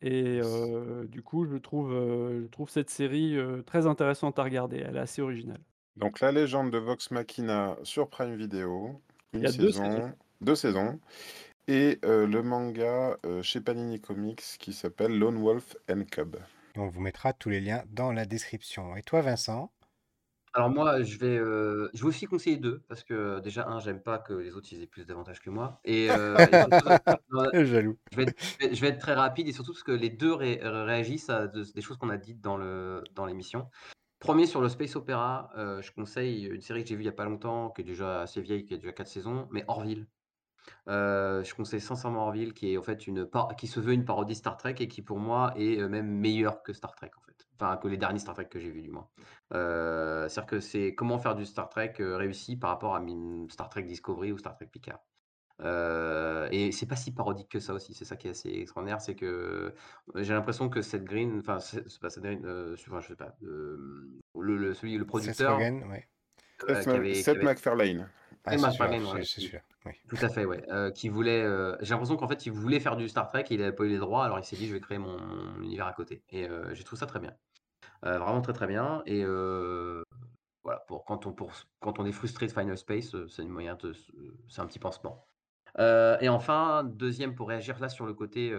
Et euh, du coup, je trouve, euh, je trouve cette série euh, très intéressante à regarder. Elle est assez originale. Donc, La légende de Vox Machina sur Prime Video, Il une y a deux saison, saisons. deux saisons, et le manga chez Panini Comics qui s'appelle Lone Wolf and Cub. On vous mettra tous les liens dans la description. Et toi, Vincent? Alors moi, je vais, euh, je vais aussi conseiller deux, parce que déjà, un, j'aime pas que les autres ils aient plus d'avantages que moi. Et, euh, et surtout, (laughs) non, Jaloux. je, vais être, je vais- je vais être très rapide, et surtout parce que les deux ré- réagissent à de- des choses qu'on a dites dans le dans l'émission. Premier sur le Space Opera, je conseille une série que j'ai vue il y a pas longtemps, qui est déjà assez vieille, qui a déjà quatre saisons, mais Orville. Je conseille sincèrement Orville, qui est en fait une par- qui se veut une parodie Star Trek et qui pour moi est même meilleure que Star Trek en. Enfin que les derniers Star Trek que j'ai vus du moins. Euh, C'est-à-dire que c'est comment faire du Star Trek euh, réussi par rapport à Star Trek Discovery ou Star Trek Picard. Euh, et c'est pas si parodique que ça aussi, c'est ça qui est assez extraordinaire, c'est que j'ai l'impression que Seth Green, enfin c'est pas Seth Green, euh, enfin, je sais pas, euh, le, le- celui, le Seth producteur, Rogen, ouais. euh, Seth, avait, qui Seth avait- MacFarlane. Ah, ouais, celui-là. Oui. tout à fait, ouais. Euh, qui voulait. euh, J'ai l'impression qu'en fait, il voulait faire du Star Trek et il n'avait pas eu les droits, alors il s'est dit, je vais créer mon, mon univers à côté. Et euh, j'ai trouvé ça très bien. Euh, vraiment très très bien. Et voilà, pour quand on, pour, quand on est frustré de Final Space, c'est une moyen de, c'est un petit pansement. Et enfin, deuxième pour réagir là sur le côté,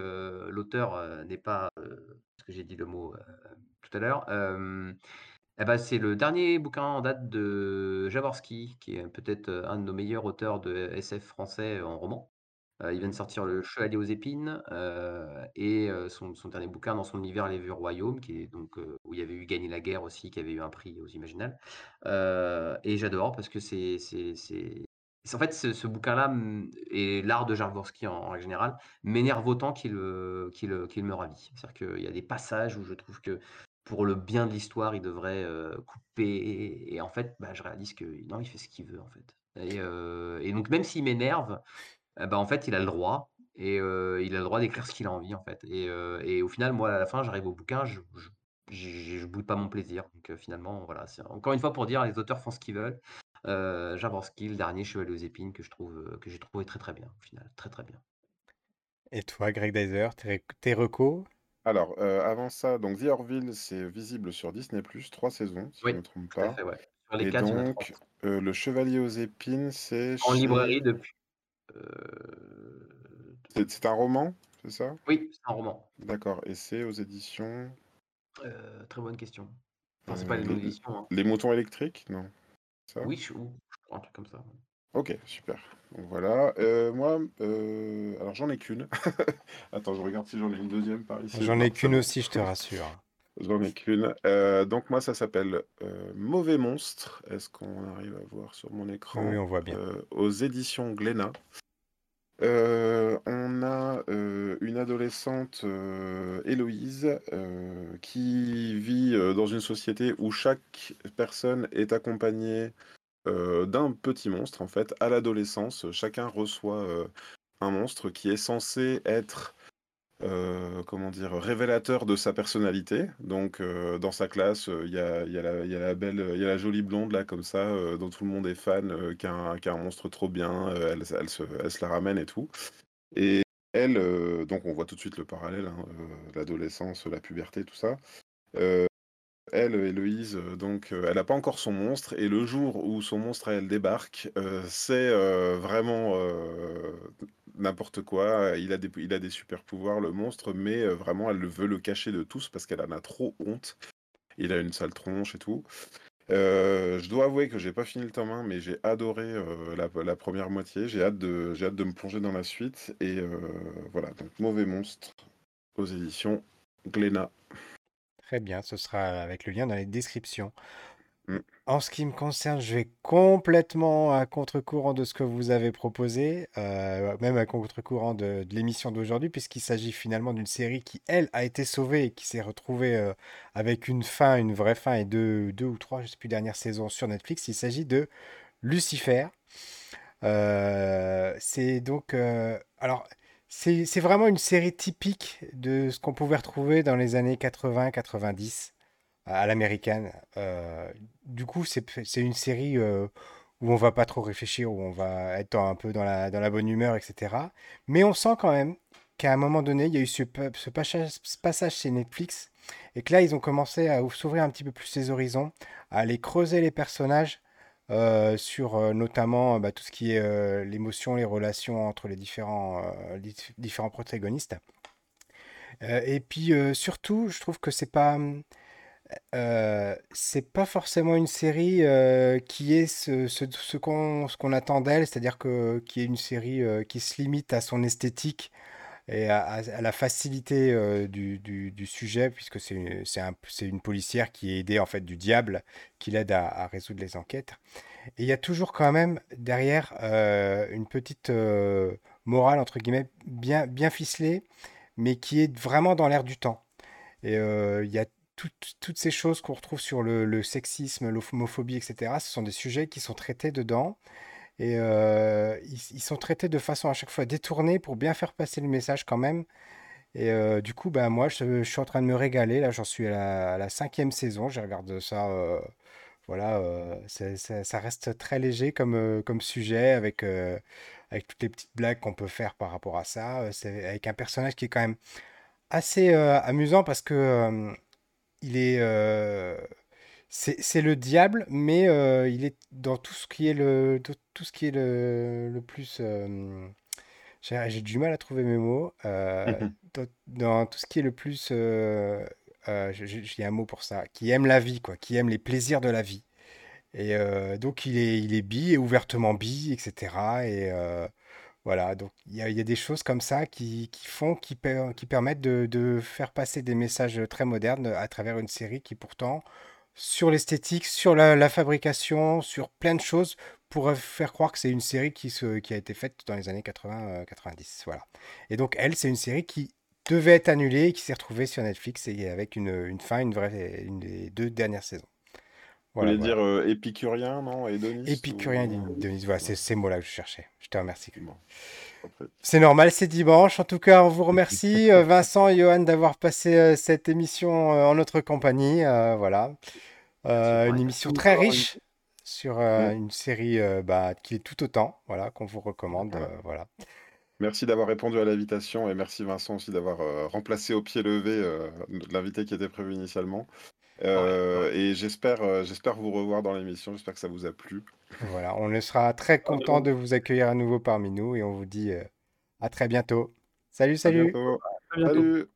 l'auteur n'est pas, parce que j'ai dit le mot tout à l'heure. Eh ben, c'est le dernier bouquin en date de Jaworski, qui est peut-être euh, un de nos meilleurs auteurs de SF français en roman. Euh, il vient de sortir Le Chevalier aux épines euh, et son, son dernier bouquin dans son univers Les Vieux Royaumes, qui est donc euh, où il y avait eu Gagner la guerre aussi, qui avait eu un prix aux Imaginales. Et j'adore parce que c'est en fait ce, ce bouquin-là mm, et l'art de Jaworski en, en règle générale m'énerve autant qu'il me ravit. C'est-à-dire qu'il y a des passages où je trouve que pour le bien de l'histoire, il devrait couper. Et en fait, bah, je réalise que non, il fait ce qu'il veut en fait. Et, donc même s'il m'énerve, eh ben, en fait, il a le droit. Et il a le droit d'écrire ce qu'il a envie, en fait. Et, au final, moi, à la fin, j'arrive au bouquin, je, je, je pas mon plaisir. Donc finalement, voilà. Encore une fois pour dire, les auteurs font ce qu'ils veulent. Euh, Jaworski, le dernier Chevalier aux épines, que je trouve que j'ai trouvé très très bien, au final. Très très bien. Et toi, Greg Dyser, tes, tes recos? Alors, euh, avant ça, donc The Orville, c'est visible sur Disney+, trois saisons, si Oui, je ne me trompe Tout à pas. fait, ouais. Sur les Et quatre, il y en a donc, euh, Le Chevalier aux épines, c'est En chez... librairie depuis. euh, C'est c'est un roman, c'est ça? Oui, c'est un roman. D'accord. Et c'est aux éditions... Euh, très bonne question. Enfin, c'est pas euh, les les, éditions. Hein. les moutons électriques Non? Ça? Oui, je, ou- je crois un truc comme ça. Ok, super. Donc voilà. Euh, moi, euh, alors j'en ai qu'une. (laughs) Attends, je regarde si j'en ai une deuxième par ici. J'en ai qu'une aussi, je te rassure. J'en ai qu'une. Euh, donc moi, ça s'appelle Mauvais Monstre. Est-ce qu'on arrive à voir sur mon écran? Oui, on voit bien. Aux éditions Glénat. On a une adolescente, Héloïse, qui vit dans une société où chaque personne est accompagnée d'un petit monstre. En fait, à l'adolescence, chacun reçoit euh, un monstre qui est censé être euh, comment dire, révélateur de sa personnalité. Donc, euh, dans sa classe, euh, il y, a, la- belle, il y a la jolie blonde là, comme ça, euh, dont tout le monde est fan, euh, qui, a un, monstre trop bien. euh, elle, se, la ramène et tout. Et elle, euh, donc on voit tout de suite le parallèle, hein, euh, l'adolescence, la puberté, tout ça. Euh, elle, Héloïse, donc elle n'a pas encore son monstre et le jour où son monstre elle débarque, c'est vraiment n'importe quoi. Il a des, super pouvoirs, le monstre, mais vraiment elle veut le cacher de tous parce qu'elle en a trop honte. Il a une sale tronche et tout. je dois avouer que j'ai pas fini le tome 1, mais j'ai adoré la, première moitié. J'ai hâte, de, j'ai hâte de me plonger dans la suite. Et voilà, donc Mauvais Monstre aux éditions Glénat. Très bien, ce sera avec le lien dans les descriptions. Mm. En ce qui me concerne, je vais complètement à contre-courant de ce que vous avez proposé, euh, même à contre-courant de, l'émission d'aujourd'hui, puisqu'il s'agit finalement d'une série qui, elle, a été sauvée et qui s'est retrouvée euh, avec une fin, une vraie fin et deux, deux ou trois, je ne sais plus, dernières saisons sur Netflix. Il s'agit de Lucifer. Euh, c'est donc... alors, c'est vraiment une série typique de ce qu'on pouvait retrouver dans les années 80-90 à l'américaine. Euh, du coup, c'est une série euh, où on va pas trop réfléchir, où on va être un peu dans la, bonne humeur, etc. Mais on sent quand même qu'à un moment donné, il y a eu ce, passage, ce passage chez Netflix et que là, ils ont commencé à s'ouvrir un petit peu plus les horizons, à aller creuser les personnages euh, sur euh, notamment bah, tout ce qui est euh, l'émotion, les relations entre les différents, différents protagonistes. et puis surtout, je trouve que c'est pas c'est pas forcément une série qui est ce, ce, ce qu'on ce attend d'elle, c'est-à-dire que qui est une série qui se limite à son esthétique et à, la facilité du, sujet, puisque c'est une, un, une policière qui est aidée en fait du diable, qui l'aide à, résoudre les enquêtes. Et il y a toujours quand même derrière une petite morale, entre guillemets, bien, ficelée, mais qui est vraiment dans l'air du temps. Et il y a toutes ces choses qu'on retrouve sur le sexisme, l'homophobie, etc. Ce sont des sujets qui sont traités dedans. Et ils, sont traités de façon à chaque fois détournée pour bien faire passer le message quand même. Et du coup, ben, moi, je, suis en train de me régaler. Là, j'en suis à la, cinquième saison. Je regarde ça. Voilà, ça reste très léger comme, comme sujet avec, avec toutes les petites blagues qu'on peut faire par rapport à ça. Avec un personnage qui est quand même assez amusant parce que il est c'est le diable, mais euh, il est dans tout ce qui est le, tout ce qui est le, le plus. Euh, j'ai du mal à trouver mes mots. Euh, (laughs) dans, tout ce qui est le plus. J'ai un mot pour ça. Qui aime la vie, quoi. Qui aime les plaisirs de la vie. Et donc, il est, il est bi et ouvertement bi, etc. Et voilà. Donc, il y a, y a, des choses comme ça qui, qui font, qui, qui permettent de, de, faire passer des messages très modernes à travers une série qui, pourtant sur l'esthétique, sur la, fabrication, sur plein de choses pour faire croire que c'est une série qui, qui a été faite dans les années 80-90. Euh, voilà. Et donc, elle, c'est une série qui devait être annulée et qui s'est retrouvée sur Netflix et avec une, une, fin, une vraie, une des deux dernières saisons. Voilà, Vous voulez dire euh, épicurien, non? Épicurien et Denis, voilà, c'est ces mots-là que je cherchais. Je te remercie. C'est normal, c'est dimanche. En tout cas, on vous remercie, (laughs) euh, Vincent et Johan, d'avoir passé cette émission en notre compagnie. voilà. Euh, une émission très riche sur euh, une série euh, bah, qui est tout autant, voilà, qu'on vous recommande. voilà. Merci d'avoir répondu à l'invitation et merci Vincent aussi d'avoir remplacé au pied levé l'invité qui était prévu initialement. Et j'espère, j'espère vous revoir dans l'émission. J'espère que ça vous a plu. Voilà, on sera très content de vous accueillir à nouveau parmi nous et on vous dit à très bientôt. Salut, salut. Salut.